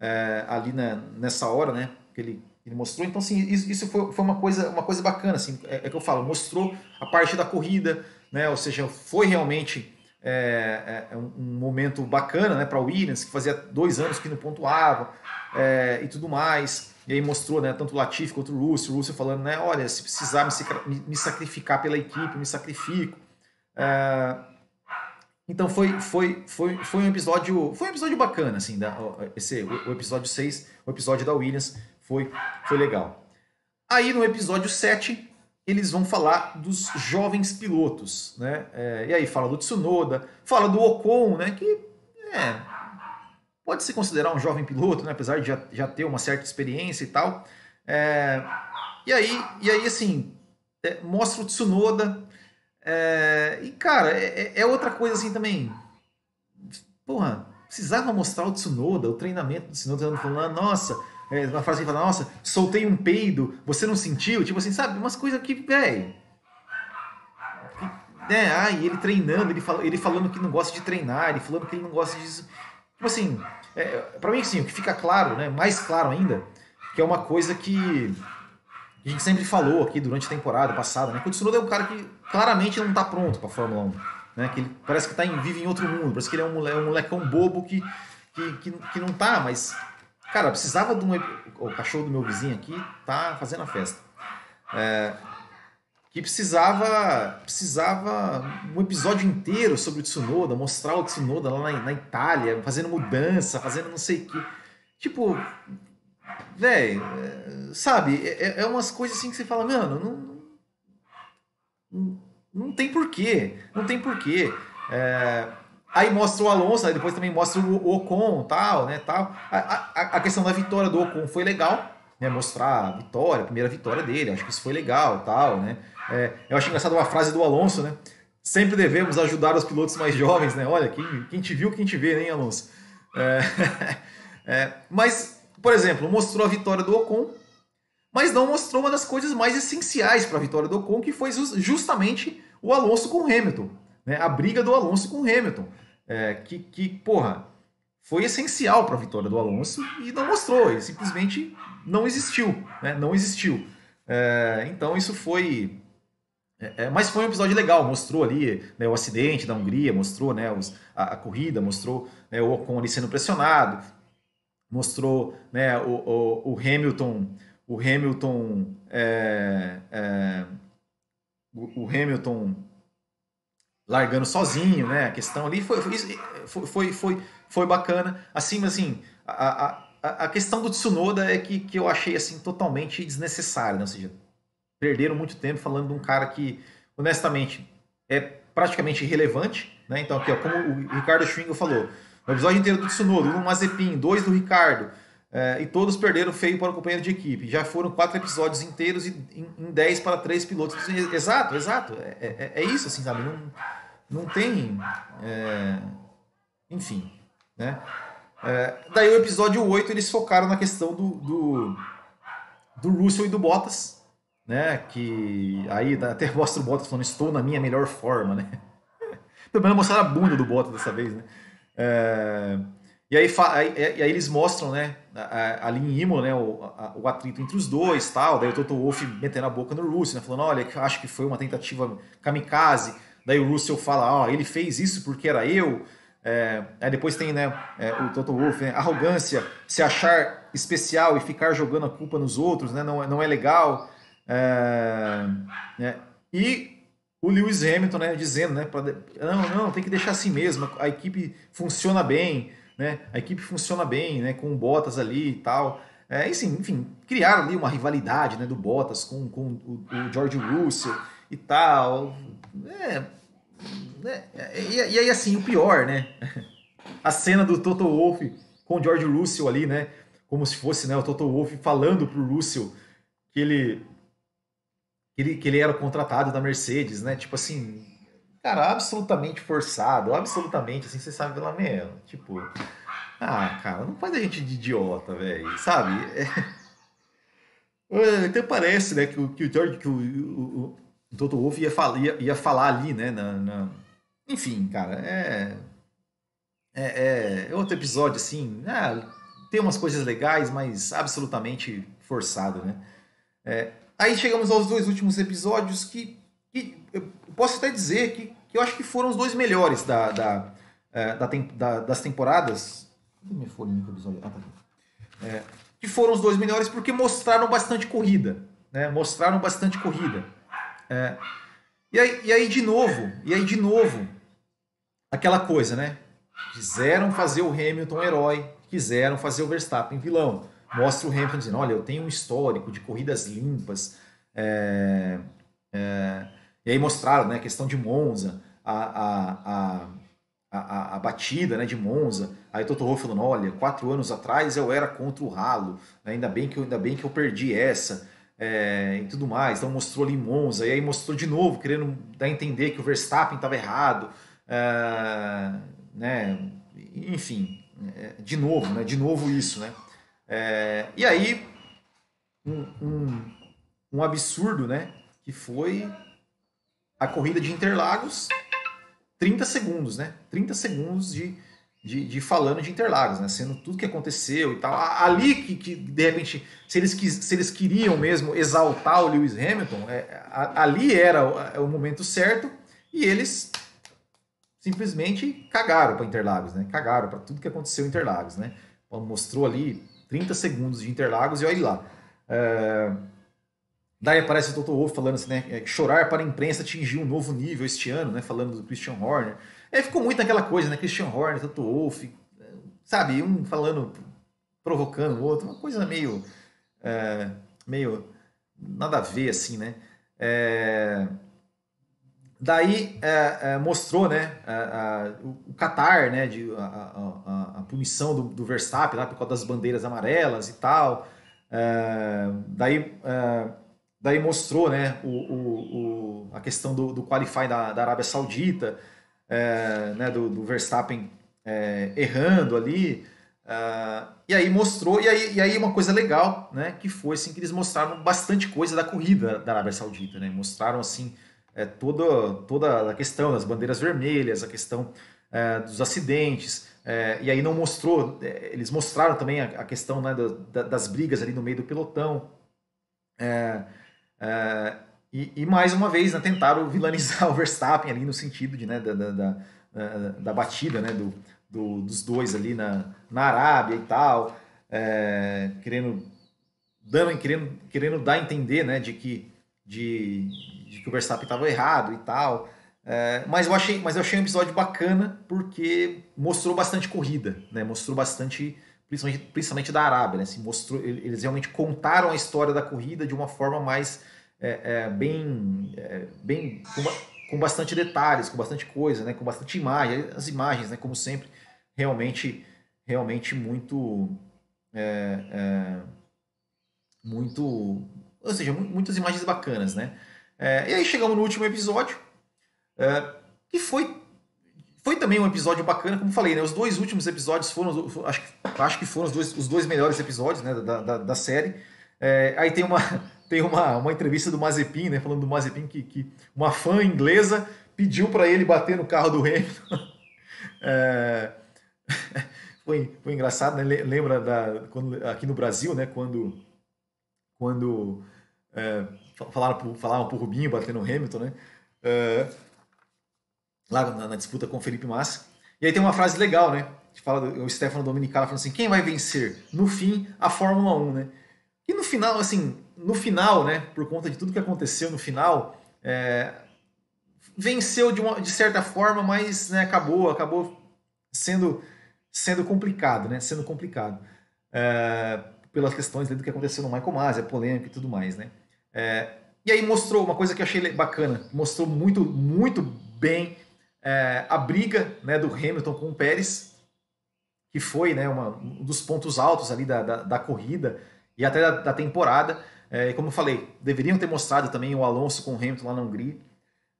É, ali na, nessa hora, né? Que ele, ele mostrou. Então, assim, isso, isso foi, foi uma, coisa, uma coisa bacana, assim, é, é, que eu falo, mostrou a parte da corrida, né? Ou seja, foi realmente é, é um, um, momento bacana, né? Para Williams, que fazia dois anos que não pontuava é, e tudo mais. E aí mostrou, né, tanto o Latifi quanto o Russell, o Russell falando, né, olha, se precisar me, me sacrificar pela equipe, me sacrifico. É, então foi, foi, foi, foi um episódio foi um episódio bacana, assim, da, esse, o, o episódio 6, o episódio da Williams, foi, foi legal. Aí no episódio 7, eles vão falar dos jovens pilotos, né? É, e aí fala do Tsunoda, fala do Ocon, né? Que é, pode se considerar um jovem piloto, né? apesar de já, já ter uma certa experiência e tal. É, e, aí, e aí, assim, é, mostra o Tsunoda. É, e, cara, é, é, outra coisa assim também. Porra, precisava mostrar o Tsunoda, o treinamento do Tsunoda, falando, nossa, é, uma frase que fala, nossa, soltei um peido, você não sentiu? Tipo assim, sabe? Umas coisas que, velho. É, ai, ele treinando, ele, fal, ele falando que não gosta de treinar, ele falando que ele não gosta disso. Tipo assim, é, para mim, sim, o que fica claro, né, mais claro ainda, que é uma coisa que a gente sempre falou aqui durante a temporada passada, né, que o Tsunoda é um cara que claramente não está pronto para a Fórmula 1. Né, que ele parece que tá em, vive em outro mundo, parece que ele é um, um molecão bobo que, que, que, que não tá, mas, cara, precisava de um. O cachorro do meu vizinho aqui tá fazendo a festa. É, que precisava precisava um episódio inteiro sobre o Tsunoda, mostrar o Tsunoda lá na, na Itália, fazendo mudança, fazendo não sei o que. Tipo, velho, é, sabe, é, é, é, umas coisas assim que você fala, mano, não, não, não tem porquê, não tem porquê. É, aí mostra o Alonso, aí depois também mostra o Ocon tal, né, tal. A, a, a questão da vitória do Ocon foi legal, né, mostrar a vitória, a primeira vitória dele, acho que isso foi legal tal, né. É, eu acho engraçado uma frase do Alonso, né? Sempre devemos ajudar os pilotos mais jovens, né? Olha, quem, quem te viu, quem te vê, hein, Alonso? É, é, mas, por exemplo, mostrou a vitória do Ocon, mas não mostrou uma das coisas mais essenciais para a vitória do Ocon, que foi justamente o Alonso com o Hamilton. Né? A briga do Alonso com o Hamilton. É, que, que, porra, foi essencial para a vitória do Alonso e não mostrou, ele simplesmente não existiu, né? não existiu. É, então isso foi. É, é, mas foi um episódio legal, mostrou ali né, o acidente da Hungria, mostrou né, os, a, a, corrida, mostrou né, o Ocon ali sendo pressionado, mostrou né, o, o, o Hamilton, o Hamilton, é, é, o, o, Hamilton largando sozinho, né? A questão ali foi, foi, foi, foi, foi bacana. Assim, assim, a, a a, questão do Tsunoda é que, que eu achei assim totalmente desnecessário, né? ou seja, perderam muito tempo falando de um cara que, honestamente, é praticamente irrelevante, né? Então, aqui, ó, como o Ricardo Schwingle falou, no episódio inteiro do Tsunoda, um Mazepin, dois do Ricardo, é, e todos perderam feio para o companheiro de equipe. Já foram quatro episódios inteiros e em, em dez para três pilotos. Exato, exato. É, é, é, isso, assim, sabe? Não, não tem. É, enfim, né? É, daí o episódio 8 eles focaram na questão do, do, do Russell e do Bottas, né? Que aí até mostra o Bottas falando, estou na minha melhor forma, né? Pelo menos mostraram a bunda do Bottas dessa vez, né? É, e aí, aí, aí, eles mostram, né, ali em Imola, né, o, a, o atrito entre os dois, tal. Daí o Toto Wolff metendo a boca no Russell, né, falando, olha, acho que foi uma tentativa kamikaze. Daí o Russell fala, ó, oh, ele fez isso porque era eu. É, aí depois tem né, é, o Toto Wolff, né, arrogância, se achar especial e ficar jogando a culpa nos outros, né, não, não é legal. É, né, e o Lewis Hamilton né, dizendo, né, pra, não, não, tem que deixar assim mesmo, a equipe funciona bem, né, a equipe funciona bem, né, com o Bottas ali e tal. É, enfim, enfim, criaram ali uma rivalidade né, do Bottas com, com o, o George Russell e tal. É, né? E, e, aí, assim, o pior, né? A cena do Toto Wolff com o George Russell ali, né? Como se fosse né, o Toto Wolff falando pro Russell que ele, que ele, que ele era contratado da Mercedes, né? Tipo assim, cara, absolutamente forçado, absolutamente, assim, você sabe pela mesma. Tipo, ah, cara, não faz a gente de idiota, velho, sabe? É... Até parece, né, que, que o George, que o, o, o Toto Wolff ia, ia, ia falar ali, né, na, na enfim, cara, é, é, é outro episódio assim. É, tem umas coisas legais, mas absolutamente forçado, né? É, aí chegamos aos dois últimos episódios que, que eu posso até dizer que, que eu acho que foram os dois melhores da, da, é, da, da das temporadas. Cadê minha folhinha que episódio? Ah, tá aqui. É, que foram os dois melhores porque mostraram bastante corrida, né? Mostraram bastante corrida. É, e aí, e aí de novo, e aí de novo, aquela coisa, né? Quiseram fazer o Hamilton herói, quiseram fazer o Verstappen vilão. Mostra o Hamilton dizendo: olha, eu tenho um histórico de corridas limpas. É, é, e aí mostraram né, a questão de Monza, a, a, a, a, batida né, de Monza. Aí Toto Wolff falando: olha, quatro anos atrás eu era contra o ralo, ainda bem que eu, ainda bem que eu perdi essa. É, e tudo mais, então mostrou ali Monza, e aí mostrou de novo, querendo dar a entender que o Verstappen estava errado, Uh, né, enfim, é, de novo, né, de novo isso, né? É, e aí, um, um, um, absurdo, né, que foi a corrida de Interlagos, 30 segundos, né? 30 segundos de, de, de, falando de Interlagos, né? Sendo tudo que aconteceu e tal. Ali que, que de repente, se eles, se eles queriam mesmo exaltar o Lewis Hamilton, é, ali era o, o momento certo e eles simplesmente cagaram para Interlagos, né? Cagaram para tudo que aconteceu em Interlagos, né? Mostrou ali 30 segundos de Interlagos e olha lá. É... Daí aparece o Toto Wolff falando assim, né? É, chorar para a imprensa atingir um novo nível este ano, né? Falando do Christian Horner. Aí ficou muito naquela coisa, né? Christian Horner, Toto Wolff, sabe? Um falando, provocando o outro, uma coisa meio. É... meio. nada a ver, assim, né? É... Daí é, é, mostrou né, a, a, o Qatar, né, de, a, a punição do, do, Verstappen lá por causa das bandeiras amarelas e tal. É, daí, é, daí mostrou né, o, o, o, a questão do, do qualify da, da Arábia Saudita, é, né, do, do Verstappen é, errando ali. e aí mostrou, e aí, e aí uma coisa legal, né, que foi assim, que eles mostraram bastante coisa da corrida da Arábia Saudita, né, mostraram assim é, toda, toda a questão das bandeiras vermelhas, a questão é, dos acidentes, É, e aí não mostrou, é, eles mostraram também a, a questão né, da, das brigas ali no meio do pelotão. É, e, e, mais uma vez né, tentaram vilanizar o Verstappen ali no sentido de, né, da, da, da, da batida né, do, do, dos dois ali na, na Arábia e tal, é, querendo, dando, querendo, querendo dar a entender né, de, que, de, de que o Verstappen estava errado e tal. É, mas, eu achei, mas eu achei um episódio bacana porque mostrou bastante corrida, né? mostrou bastante, principalmente, principalmente da Arábia. Né? Assim, mostrou, eles realmente contaram a história da corrida de uma forma mais é, é, bem, é, bem com, com, bastante detalhes, com bastante coisa, né? com bastante imagem. As imagens, né? como sempre, realmente, realmente muito. É, é, muito. Ou seja, muitas imagens bacanas. Né? e aí chegamos no último episódio é, que foi foi também um episódio bacana, como falei, né? Os dois últimos episódios foram, acho, acho que foram os dois, os dois melhores episódios né, da, da, da série. É, aí tem uma, tem uma, uma entrevista do Mazepin, né? Falando do Mazepin que, que uma fã inglesa pediu para ele bater no carro do Hamilton. É, foi, foi engraçado, né? Lembra da, quando, aqui no Brasil, né? Quando, quando é, falaram, falaram pro Rubinho bater no Hamilton, né? Lá na, na, disputa com o Felipe Massa. E aí tem uma frase legal, né? Que fala do, o Stefano Dominicala falando assim: quem vai vencer? No fim, a Fórmula 1, né? E no final, assim, no final, né? Por conta de tudo que aconteceu no final, é, venceu de, uma, de certa forma, mas né, acabou, acabou sendo, sendo complicado, né? Sendo complicado. É, pelas questões do que aconteceu no Michael Masi, a polêmica e tudo mais, né? É, e aí mostrou uma coisa que eu achei bacana, mostrou muito, muito bem é, a briga né, do Hamilton com o Pérez, que foi né, uma, um dos pontos altos ali da, da, da corrida e até da, da temporada. É, como eu falei, deveriam ter mostrado também o Alonso com o Hamilton lá na Hungria.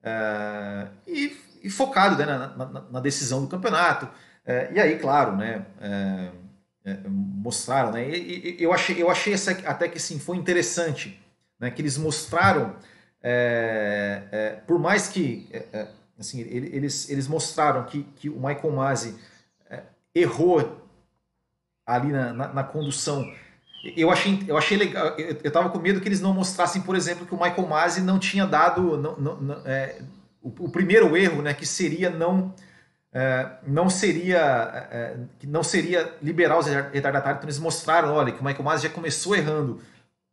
É, e, e, focado né, na, na, na, decisão do campeonato. É, e aí, claro, né, é, é, mostraram. Né, e, e, eu achei, eu achei essa, até que sim, foi interessante né, que eles mostraram, por mais que Assim, eles, eles mostraram que, que o Michael Masi é, errou ali na, na, na, condução. Eu achei, eu achei legal. Eu estava com medo que eles não mostrassem, por exemplo, que o Michael Masi não tinha dado não, não, é, o, o, primeiro erro, né, que seria não é, não seria é, que não seria liberar os retardatários. Então eles mostraram, olha, que o Michael Masi já começou errando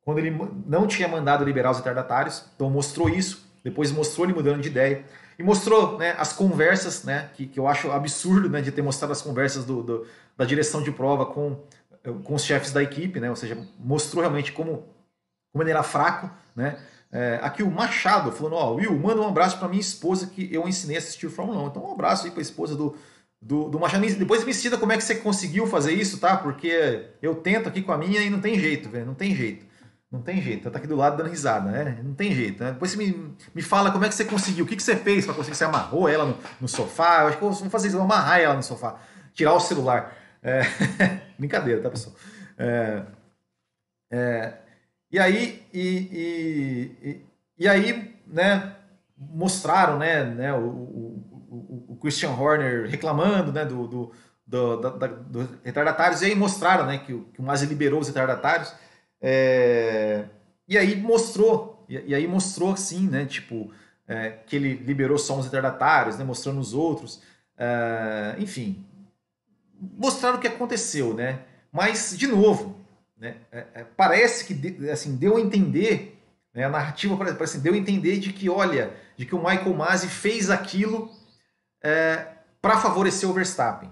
quando ele não tinha mandado liberar os retardatários. Então mostrou isso. Depois mostrou ele mudando de ideia e mostrou né, as conversas, né, que, que eu acho absurdo né, de ter mostrado as conversas do, do, da direção de prova com, com os chefes da equipe, né, ou seja, mostrou realmente como, como ele era fraco. Né. É, aqui o Machado falando: Ó, Will, manda um abraço para minha esposa que eu ensinei a assistir Fórmula 1. Então, um abraço aí para a esposa do, do, do Machado. Depois me ensina como é que você conseguiu fazer isso, tá? Porque eu tento aqui com a minha e não tem jeito, velho, não tem jeito. Não tem jeito, tá aqui do lado dando risada, né? Não tem jeito. Né? Depois você me, me fala como é que você conseguiu, o que, que você fez para conseguir, você amarrou ela no, no, sofá, eu acho que eu vou fazer isso, vou amarrar ela no sofá, tirar o celular. É... Brincadeira, tá, pessoal? É... É... E aí, e, e, e, aí, né, mostraram, né, né o, o, o Christian Horner reclamando, né, do, do, do, do, do retardatários, e aí mostraram, né, que, que o Masi liberou os retardatários, é, e aí mostrou, e, e, aí mostrou sim, né? Tipo, é, que ele liberou só uns retardatários, né, mostrando os outros. É, enfim, mostraram o que aconteceu, né? Mas, de novo, né, é, é, parece que assim, deu a entender, né, a narrativa parece, parece deu a entender de que, olha, de que o Michael Masi fez aquilo é, para favorecer o Verstappen.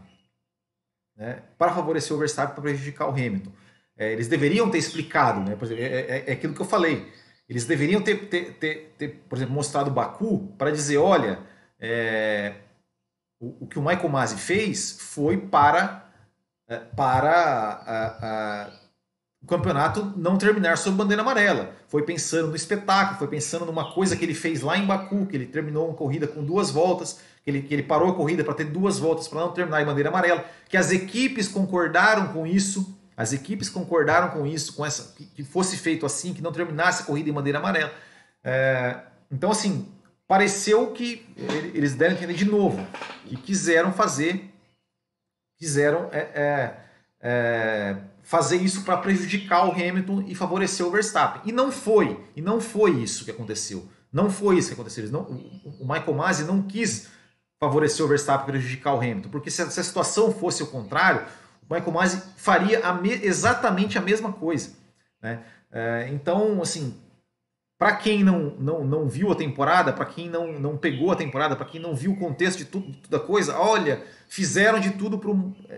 Né, para favorecer o Verstappen, para prejudicar o Hamilton. É, eles deveriam ter explicado, né? Por exemplo, é, é, é, aquilo que eu falei. Eles deveriam ter, ter, ter, ter por exemplo, mostrado Baku para dizer, olha, é, o, o, que o Michael Masi fez foi para, é, para a, a, o campeonato não terminar sob bandeira amarela. Foi pensando no espetáculo, foi pensando numa coisa que ele fez lá em Baku, que ele terminou uma corrida com duas voltas, que ele, que ele parou a corrida para ter duas voltas para não terminar em bandeira amarela, que as equipes concordaram com isso as equipes concordaram com isso, com essa que fosse feito assim, que não terminasse a corrida em bandeira amarela. É, então, assim, pareceu que eles deram entender de novo que quiseram fazer quiseram é, é, é, fazer isso para prejudicar o Hamilton e favorecer o Verstappen. E não foi, e não foi isso que aconteceu. Não foi isso que aconteceu. Não, o Michael Masi não quis favorecer o Verstappen e prejudicar o Hamilton, porque a, se a situação fosse o contrário, o Michael Masi faria a me, exatamente a mesma coisa. Né? É, então, assim, para quem não, não, não viu a temporada, para quem não, não pegou a temporada, para quem não viu o contexto de tudo, da coisa, olha, fizeram de tudo para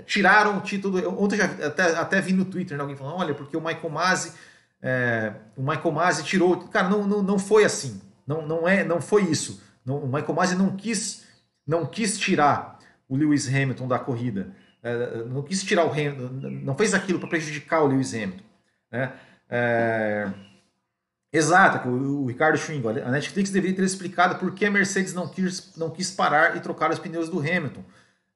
tiraram o título. Ontem já até, até vi no Twitter né, alguém falando, olha, porque o Michael Masi, é, o Michael Masi tirou. Cara, não, não, não foi assim. Não, não é, não foi isso. Não, o Michael Masi não quis, não quis tirar o Lewis Hamilton da corrida. É, não quis tirar o Hamilton, não fez aquilo para prejudicar o Lewis Hamilton. Né? É, exato, o, o Ricardo Schwingo, a Netflix deveria ter explicado por que a Mercedes não quis, não quis parar e trocar os pneus do Hamilton.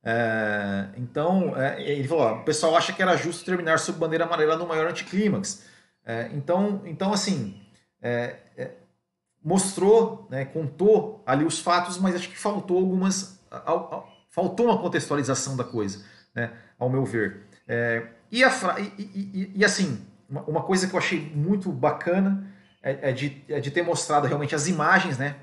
É, então, é, ele falou: ó, o pessoal acha que era justo terminar sob bandeira amarela no maior anticlímax. É, então, então, assim, mostrou, né, contou ali os fatos, mas acho que faltou algumas. faltou uma contextualização da coisa, né, ao meu ver. É, e, a, e, e, e, assim, uma, uma, coisa que eu achei muito bacana é, é, de, é de ter mostrado realmente as imagens né,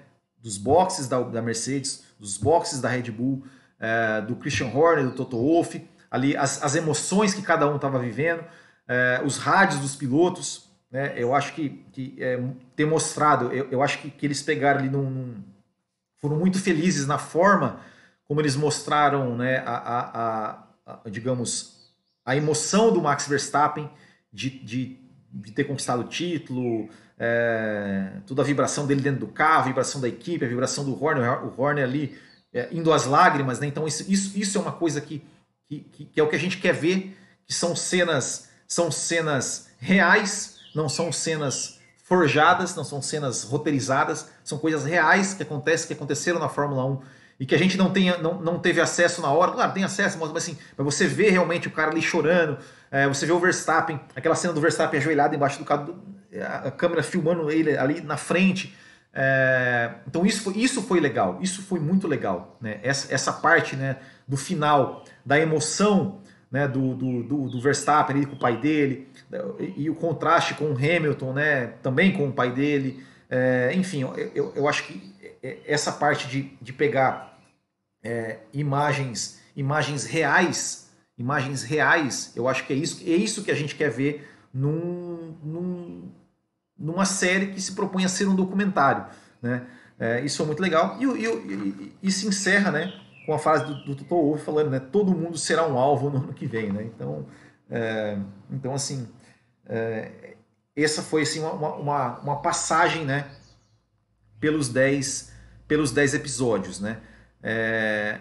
dos boxes da, da Mercedes, dos boxes da Red Bull, é, do Christian Horner, do Toto Wolff, ali as, as emoções que cada um estava vivendo, é, os rádios dos pilotos, né, eu acho que, que é, ter mostrado, eu, eu acho que, que eles pegaram ali num, num, foram muito felizes na forma como eles mostraram, né, a, a, digamos, a emoção do Max Verstappen de, de, de ter conquistado o título, é, toda a vibração dele dentro do carro, a vibração da equipe, a vibração do Horner, o Horner ali é, indo às lágrimas, né? Então isso, isso, isso é uma coisa que, que, que, é o que a gente quer ver, que são cenas, são cenas reais, não são cenas forjadas, não são cenas roteirizadas, são coisas reais que acontecem, que aconteceram na Fórmula 1 e que a gente não, tenha, não, não teve acesso na hora. Claro, tem acesso, mas assim, para você ver realmente o cara ali chorando, é, você vê o Verstappen, aquela cena do Verstappen ajoelhado embaixo do carro, a câmera filmando ele ali na frente. É, então isso foi, isso foi legal, isso foi muito legal, né? Essa, essa parte né, do final, da emoção né, do, do, do, do Verstappen ali com o pai dele, e, e, o contraste com o Hamilton, né, também com o pai dele. É, enfim, eu, eu, eu, acho que essa parte de, de pegar é, imagens, imagens reais, imagens reais, eu acho que é isso, é isso que a gente quer ver num, num numa série que se propõe a ser um documentário. Né? É, isso é muito legal. E, e, e, e, se encerra né, com a frase do, do Toto Wolff falando né, todo mundo será um alvo no ano que vem. Né? Então, é, então assim, é, essa foi assim, uma, uma, uma, passagem né, pelos 10 pelos dez episódios. Né? É,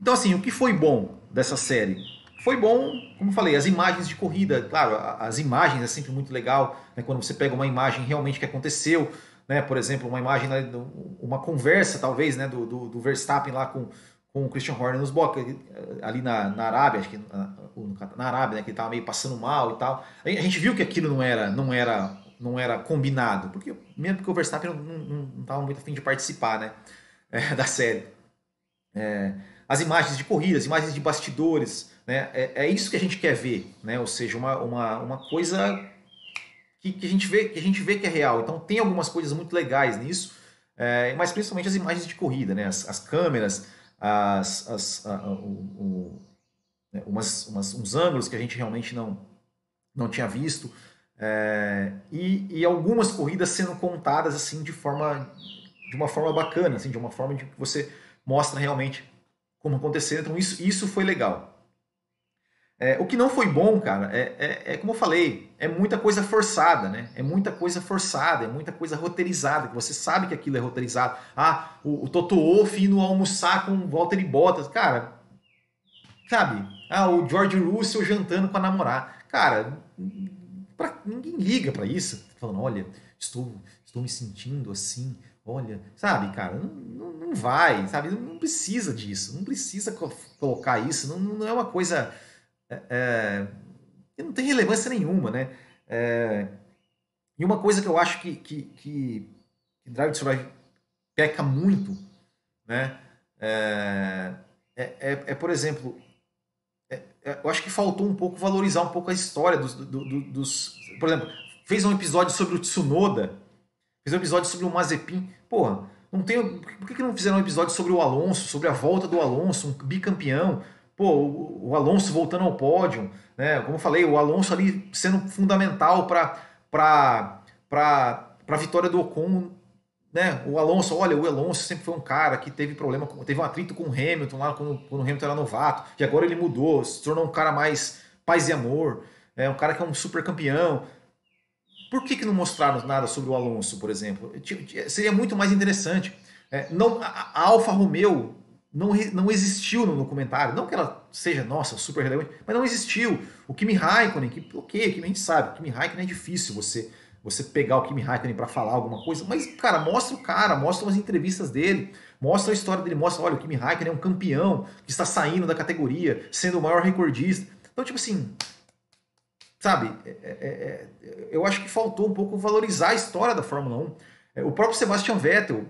então, assim, o que foi bom dessa série? Foi bom, como falei, as imagens de corrida, claro, as imagens é sempre muito legal, né, quando você pega uma imagem realmente que aconteceu, né, por exemplo, uma imagem, uma conversa talvez, né, do, do, do Verstappen lá com, com o Christian Horner nos boxes, ali na, na Arábia, acho que na, na Arábia, né, que ele estava meio passando mal e tal. A gente viu que aquilo não era, não era, não era combinado, porque mesmo porque o Verstappen não estava muito afim de participar, né, é, da série. É, as imagens de corrida, as imagens de bastidores, né? É, é, isso que a gente quer ver, né? Ou seja, uma, uma, uma coisa que, que, a gente vê, que a gente vê que é real. Então tem algumas coisas muito legais nisso, é, mas principalmente as imagens de corrida, né? As, as câmeras, as, as, a, o, o, né? umas, umas, uns ângulos que a gente realmente não, não tinha visto. É, e, e algumas corridas sendo contadas assim de forma de uma forma bacana, assim, de uma forma de que você mostra realmente como aconteceu. Então isso, isso foi legal. É, o que não foi bom, cara, é, é, é, como eu falei, é muita coisa forçada, né? É muita coisa forçada, é muita coisa roteirizada, que você sabe que aquilo é roteirizado. Ah, o, o Toto Wolff indo almoçar com o Walter e Bottas. Cara, sabe? Ah, o George Russell jantando com a namorada. Cara, pra, ninguém liga para isso. Falando, olha, estou, estou me sentindo assim, olha, sabe, cara, não, não, não vai, sabe? Não, não, precisa disso, não precisa colocar isso, não, não é uma coisa é, é não tem relevância nenhuma, né? É, e uma coisa que eu acho que, que, que, que Drive to Survive peca muito, né? É, é, é, é por exemplo, eu acho que faltou um pouco valorizar um pouco a história dos, do, do, dos. Por exemplo, fez um episódio sobre o Tsunoda, fez um episódio sobre o Mazepin. Porra, não tem. Por que, que não fizeram um episódio sobre o Alonso, sobre a volta do Alonso, um bicampeão? Pô, o, o Alonso voltando ao pódio, né? Como eu falei, o Alonso ali sendo fundamental para a vitória do Ocon né? O Alonso, olha, o Alonso sempre foi um cara que teve problema, teve um atrito com o Hamilton lá quando, quando o Hamilton era novato, e agora ele mudou, se tornou um cara mais paz e amor, é um cara que é um super campeão. Por que, que não mostraram nada sobre o Alonso, por exemplo? Seria muito mais interessante. É, não, a, Alfa Romeo não, não existiu no documentário. Não que ela seja, nossa, super relevante, mas não existiu. O Kimi Raikkonen, que, ok, que a gente sabe, o Kimi Raikkonen é difícil você você pegar o Kimi Raikkonen para falar alguma coisa, mas, cara, mostra o cara, mostra umas entrevistas dele, mostra a história dele, mostra, olha, o Kimi Raikkonen é um campeão que está saindo da categoria, sendo o maior recordista. Então, tipo assim, sabe, é, é, é, eu acho que faltou um pouco valorizar a história da Fórmula 1. É, o próprio Sebastian Vettel,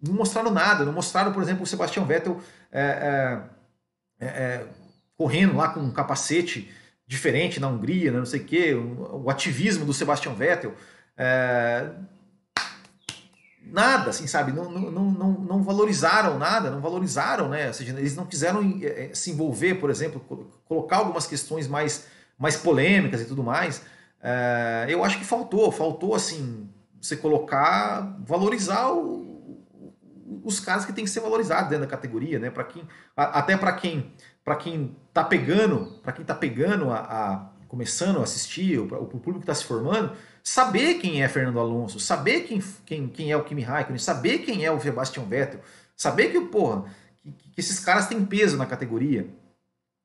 não mostraram nada, não mostraram, por exemplo, o Sebastian Vettel é, é, correndo lá com um capacete diferente na Hungria, né, não sei o quê, o, o, ativismo do Sebastian Vettel. É, nada, assim, sabe? Não, não, não, não valorizaram nada, não valorizaram, né? Ou seja, eles não quiseram é, se envolver, por exemplo, colocar algumas questões mais, mais polêmicas e tudo mais. É, eu acho que faltou, faltou, assim, você colocar, valorizar o, os caras que tem que ser valorizados dentro da categoria, né? Para quem, até para quem para quem está pegando, para quem tá pegando a, a, começando a assistir, o, o público que está se formando, saber quem é Fernando Alonso, saber quem, quem, quem é o Kimi Raikkonen, saber quem é o Sebastian Vettel, saber que porra, que, que esses caras têm peso na categoria,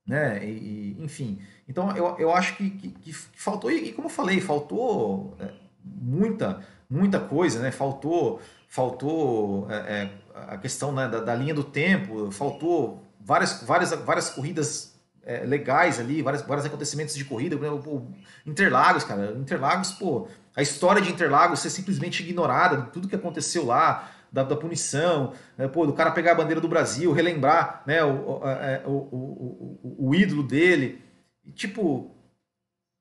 né? E, enfim, então eu, eu acho que, que, que faltou e, como eu falei, faltou é, muita muita coisa, né? Faltou faltou é, é, a questão né, da, da linha do tempo, faltou várias, várias, várias corridas é, legais ali, vários, vários acontecimentos de corrida. Pô, Interlagos, cara. Interlagos, pô, a história de Interlagos ser simplesmente ignorada, tudo que aconteceu lá, da, da punição, né, pô, do cara pegar a bandeira do Brasil, relembrar né, o, é, o, o, o, o ídolo dele. E, tipo,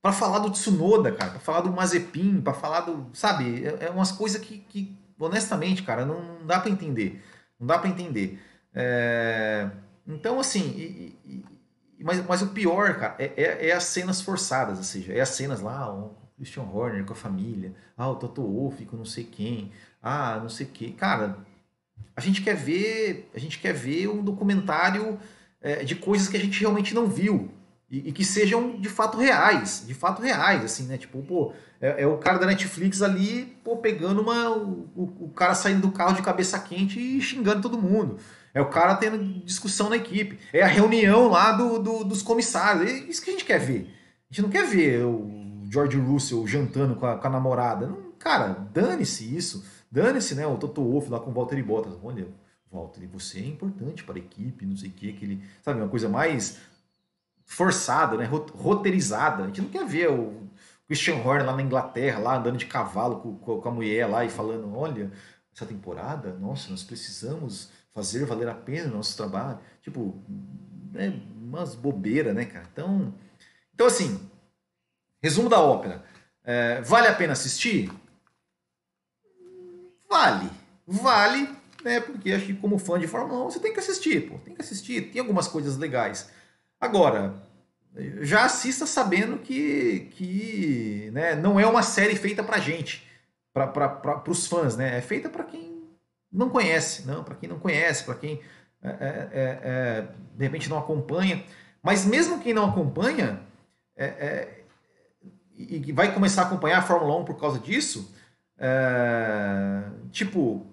para falar do Tsunoda, cara, para falar do Mazepin, para falar do. Sabe? É, é umas coisas que, que, honestamente, cara, não, não dá para entender. Não dá para entender. É. Então, assim, e, e, mas, mas o pior, cara, é, é, é, as cenas forçadas, ou seja, é as cenas lá, o Christian Horner com a família, ah, o Toto Wolff com não sei quem, ah, não sei que. Cara, a gente quer ver, a gente quer ver um documentário é, de coisas que a gente realmente não viu. E, e, que sejam de fato reais, de fato reais, assim, né? Tipo, pô, é, é o cara da Netflix ali, pô, pegando uma. O, o, cara saindo do carro de cabeça quente e xingando todo mundo. É o cara tendo discussão na equipe. É a reunião lá do, do, dos comissários. É isso que a gente quer ver. A gente não quer ver o George Russell jantando com a, com a namorada. Não, cara, dane-se isso. Dane-se, né? O Toto Wolff lá com o Walter Bottas. Olha, Walter, você é importante para a equipe, não sei o que, aquele, sabe, uma coisa mais forçada, né? Roteirizada. A gente não quer ver o Christian Horner lá na Inglaterra, lá andando de cavalo com, com a mulher lá e falando: olha, essa temporada, nossa, nós precisamos fazer valer a pena o nosso trabalho. Tipo, é umas bobeiras, né, cara? Então, então assim, resumo da ópera. É, vale a pena assistir? Vale. Vale, né? Porque acho que como fã de Fórmula 1 você tem que assistir, pô. Tem que assistir. Tem algumas coisas legais. Agora, já assista sabendo que, que né, não é uma série feita pra gente, para os fãs, né? É feita para quem não conhece, não, para quem não conhece, para quem é, é, é, é, de repente não acompanha. Mas mesmo quem não acompanha é, e vai começar a acompanhar a Fórmula 1 por causa disso, tipo,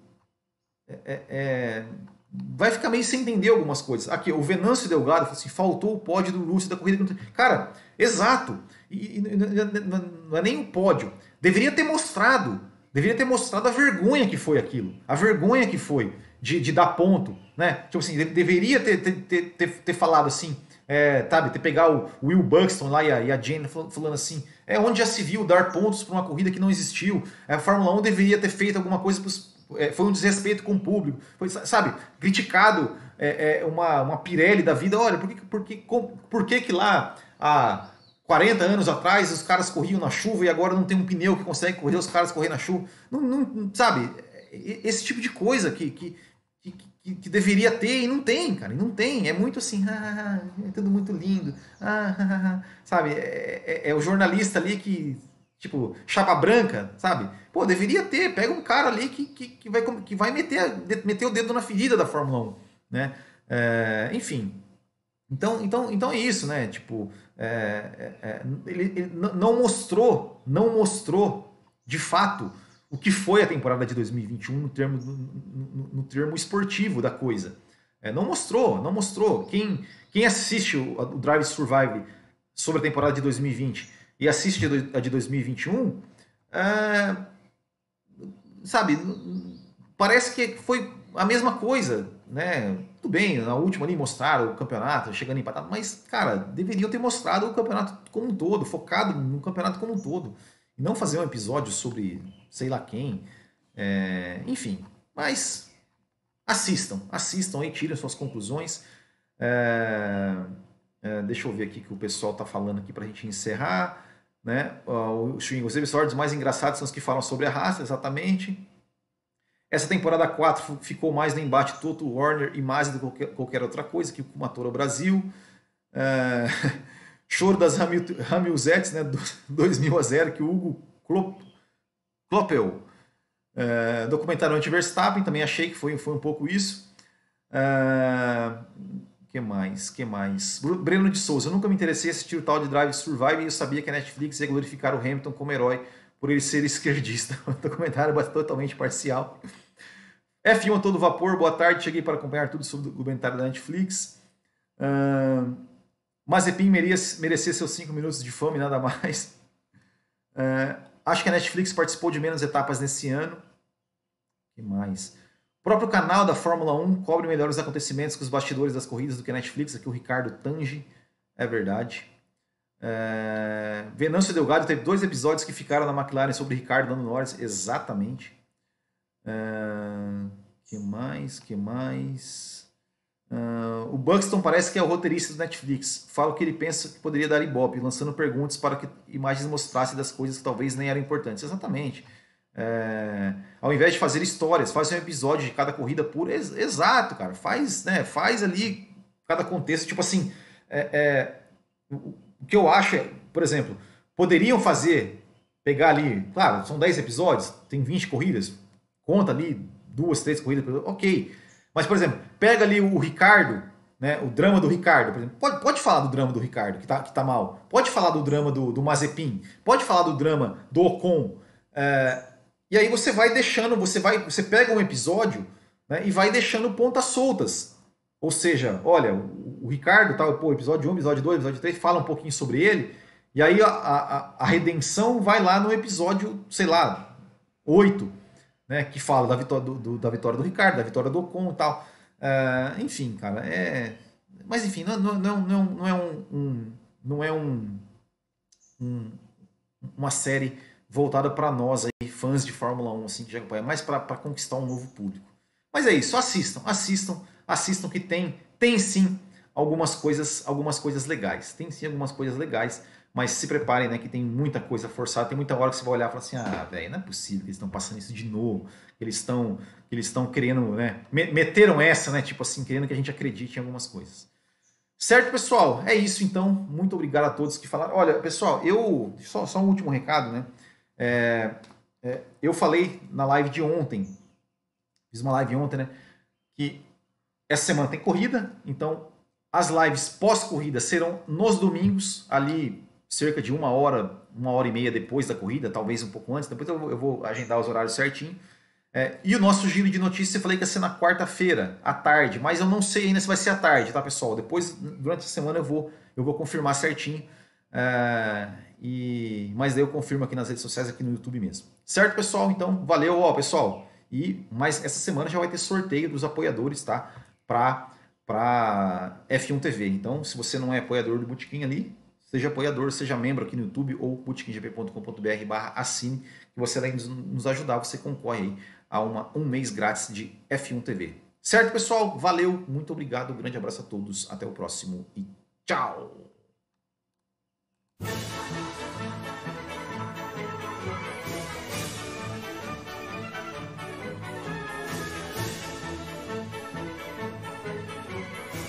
vai ficar meio sem entender algumas coisas. Aqui, o Venâncio Delgado falou assim: faltou o pódio do Lúcio da corrida. Cara, exato. E, e, não é nem o pódio. Deveria ter mostrado Deveria ter mostrado a vergonha que foi aquilo. A vergonha que foi de, de dar ponto. Né? Tipo assim, deveria ter, ter, ter, ter falado assim, é, sabe, ter pegar o Will Buxton lá e a, e a Jane falando assim, é onde já se viu dar pontos para uma corrida que não existiu. A Fórmula 1 deveria ter feito alguma coisa, pros, é, foi um desrespeito com o público, foi, sabe, criticado é, é uma, uma Pirelli da vida. Olha, por que, por que, por que, que lá há 40 anos atrás os caras corriam na chuva e agora não tem um pneu que consegue correr os caras correr na chuva? Não, não sabe? Esse tipo de coisa que, que, que, que, deveria ter e não tem, cara. E não tem. É muito assim, ah, é tudo muito lindo. Ah, sabe? É, é, é o jornalista ali que tipo, chapa branca, sabe? Pô, deveria ter, pega um cara ali que, que, que, vai, que vai meter, meter o dedo na ferida da Fórmula 1, né? É, enfim. Então, então, então é isso, né? Tipo, é, é, é ele, ele, não mostrou, não mostrou de fato o que foi a temporada de 2021 no termo, no, no, no termo esportivo da coisa. É, não mostrou, não mostrou. Quem, quem assiste o, o Drive Survive sobre a temporada de 2020 e assiste a de 2021, é, sabe, parece que foi a mesma coisa, né? Tudo bem, na última ali mostraram o campeonato, chegando empatado, mas, cara, deveriam ter mostrado o campeonato como um todo, focado no campeonato como um todo. E não fazer um episódio sobre sei lá quem. É, enfim, mas assistam, assistam aí, tirem suas conclusões. É, é, deixa eu ver aqui que o pessoal está falando aqui para a gente encerrar. Né? Os episódios mais engraçados são os que falam sobre a raça, exatamente. Essa temporada 4 ficou mais no embate Toto Warner e mais do que qualquer, qualquer outra coisa, que o Kumatora Brasil. É... Choro das Ramilzettes, né? 2000 a 0, que o Hugo Kloppel. É... Documentário anti-Verstappen, também achei que foi, foi um pouco isso. É que mais? que mais? Breno de Souza. Eu nunca me interessei em assistir o tal de Drive Survive e eu sabia que a Netflix ia glorificar o Hamilton como herói por ele ser esquerdista. O documentário é totalmente parcial. F1 a todo vapor, boa tarde. Cheguei para acompanhar tudo sobre o documentário da Netflix. Uh, Mazepin merecia, seus 5 minutos de fome, nada mais. Uh, acho que a Netflix participou de menos etapas nesse ano. que mais? O próprio canal da Fórmula 1 cobre melhor os acontecimentos com os bastidores das corridas do que a Netflix. Aqui o Ricardo Tange, é verdade. É... Venâncio Delgado teve dois episódios que ficaram na McLaren sobre Ricardo dando Norris, exatamente. É... Que mais? Que mais? Uh, o Buxton parece que é o roteirista do Netflix. Fala o que ele pensa que poderia dar ibope, lançando perguntas para que imagens mostrassem das coisas que talvez nem eram importantes. Exatamente. É, ao invés de fazer histórias, faz um episódio de cada corrida por ex, exato, cara. Faz, né? Faz ali cada contexto, tipo assim. É, é, o que eu acho é, por exemplo, poderiam fazer, pegar ali, claro, são 10 episódios, tem 20 corridas, conta ali duas, três corridas, ok. Mas, por exemplo, pega ali o Ricardo, né, o drama do Ricardo, por exemplo. Pode, pode falar do drama do Ricardo, que tá, que tá mal. Pode falar do drama do, do Mazepin. Pode falar do drama do Ocon. É, e aí você vai deixando, você vai, você pega um episódio né, e vai deixando pontas soltas. Ou seja, olha, o, Ricardo, tá, pô, episódio 1, episódio 2, episódio 3, fala um pouquinho sobre ele, e aí a, a, a redenção vai lá no episódio, sei lá, 8, né, que fala da vitória do, do, da vitória do Ricardo, da vitória do Ocon e tal. Uh, enfim, cara, é. Mas enfim, não, não, não, não, é um, um não é um, um, uma série voltada para nós aí, fãs de Fórmula 1, assim, que já acompanham, mais para conquistar um novo público. Mas é isso, assistam, assistam, assistam que tem, tem sim algumas coisas, algumas coisas legais. Tem sim algumas coisas legais, mas se preparem, né, que tem muita coisa forçada, tem muita hora que você vai olhar e falar assim: "Ah, velho, não é possível que eles estão passando isso de novo, eles estão, eles estão querendo, né, meteram essa, né, tipo assim, querendo que a gente acredite em algumas coisas". Certo, pessoal? É isso então. Muito obrigado a todos que falaram. Olha, pessoal, eu só, só um último recado, né? É, é, eu falei na live de ontem, fiz uma live ontem, né? Que essa semana tem corrida, então as lives pós-corrida serão nos domingos, ali cerca de uma hora, uma hora e meia depois da corrida, talvez um pouco antes, depois eu, eu vou agendar os horários certinho. É, e o nosso giro de notícias eu falei que ia ser na quarta-feira, à tarde, mas eu não sei ainda se vai ser à tarde, tá, pessoal? Depois, durante a semana, eu vou, eu vou confirmar certinho. É, e, mas daí eu confirmo aqui nas redes sociais, aqui no YouTube mesmo. Certo, pessoal? Então, valeu, ó, pessoal. E mas essa semana já vai ter sorteio dos apoiadores, tá? Para para F1 TV. Então, se você não é apoiador do Botequim ali, seja apoiador, seja membro aqui no YouTube ou botequimgp.com.br barra assine, que você vai nos ajudar, você concorre aí a uma, um mês grátis de F1 TV. Certo, pessoal? Valeu, muito obrigado, um grande abraço a todos, até o próximo e tchau!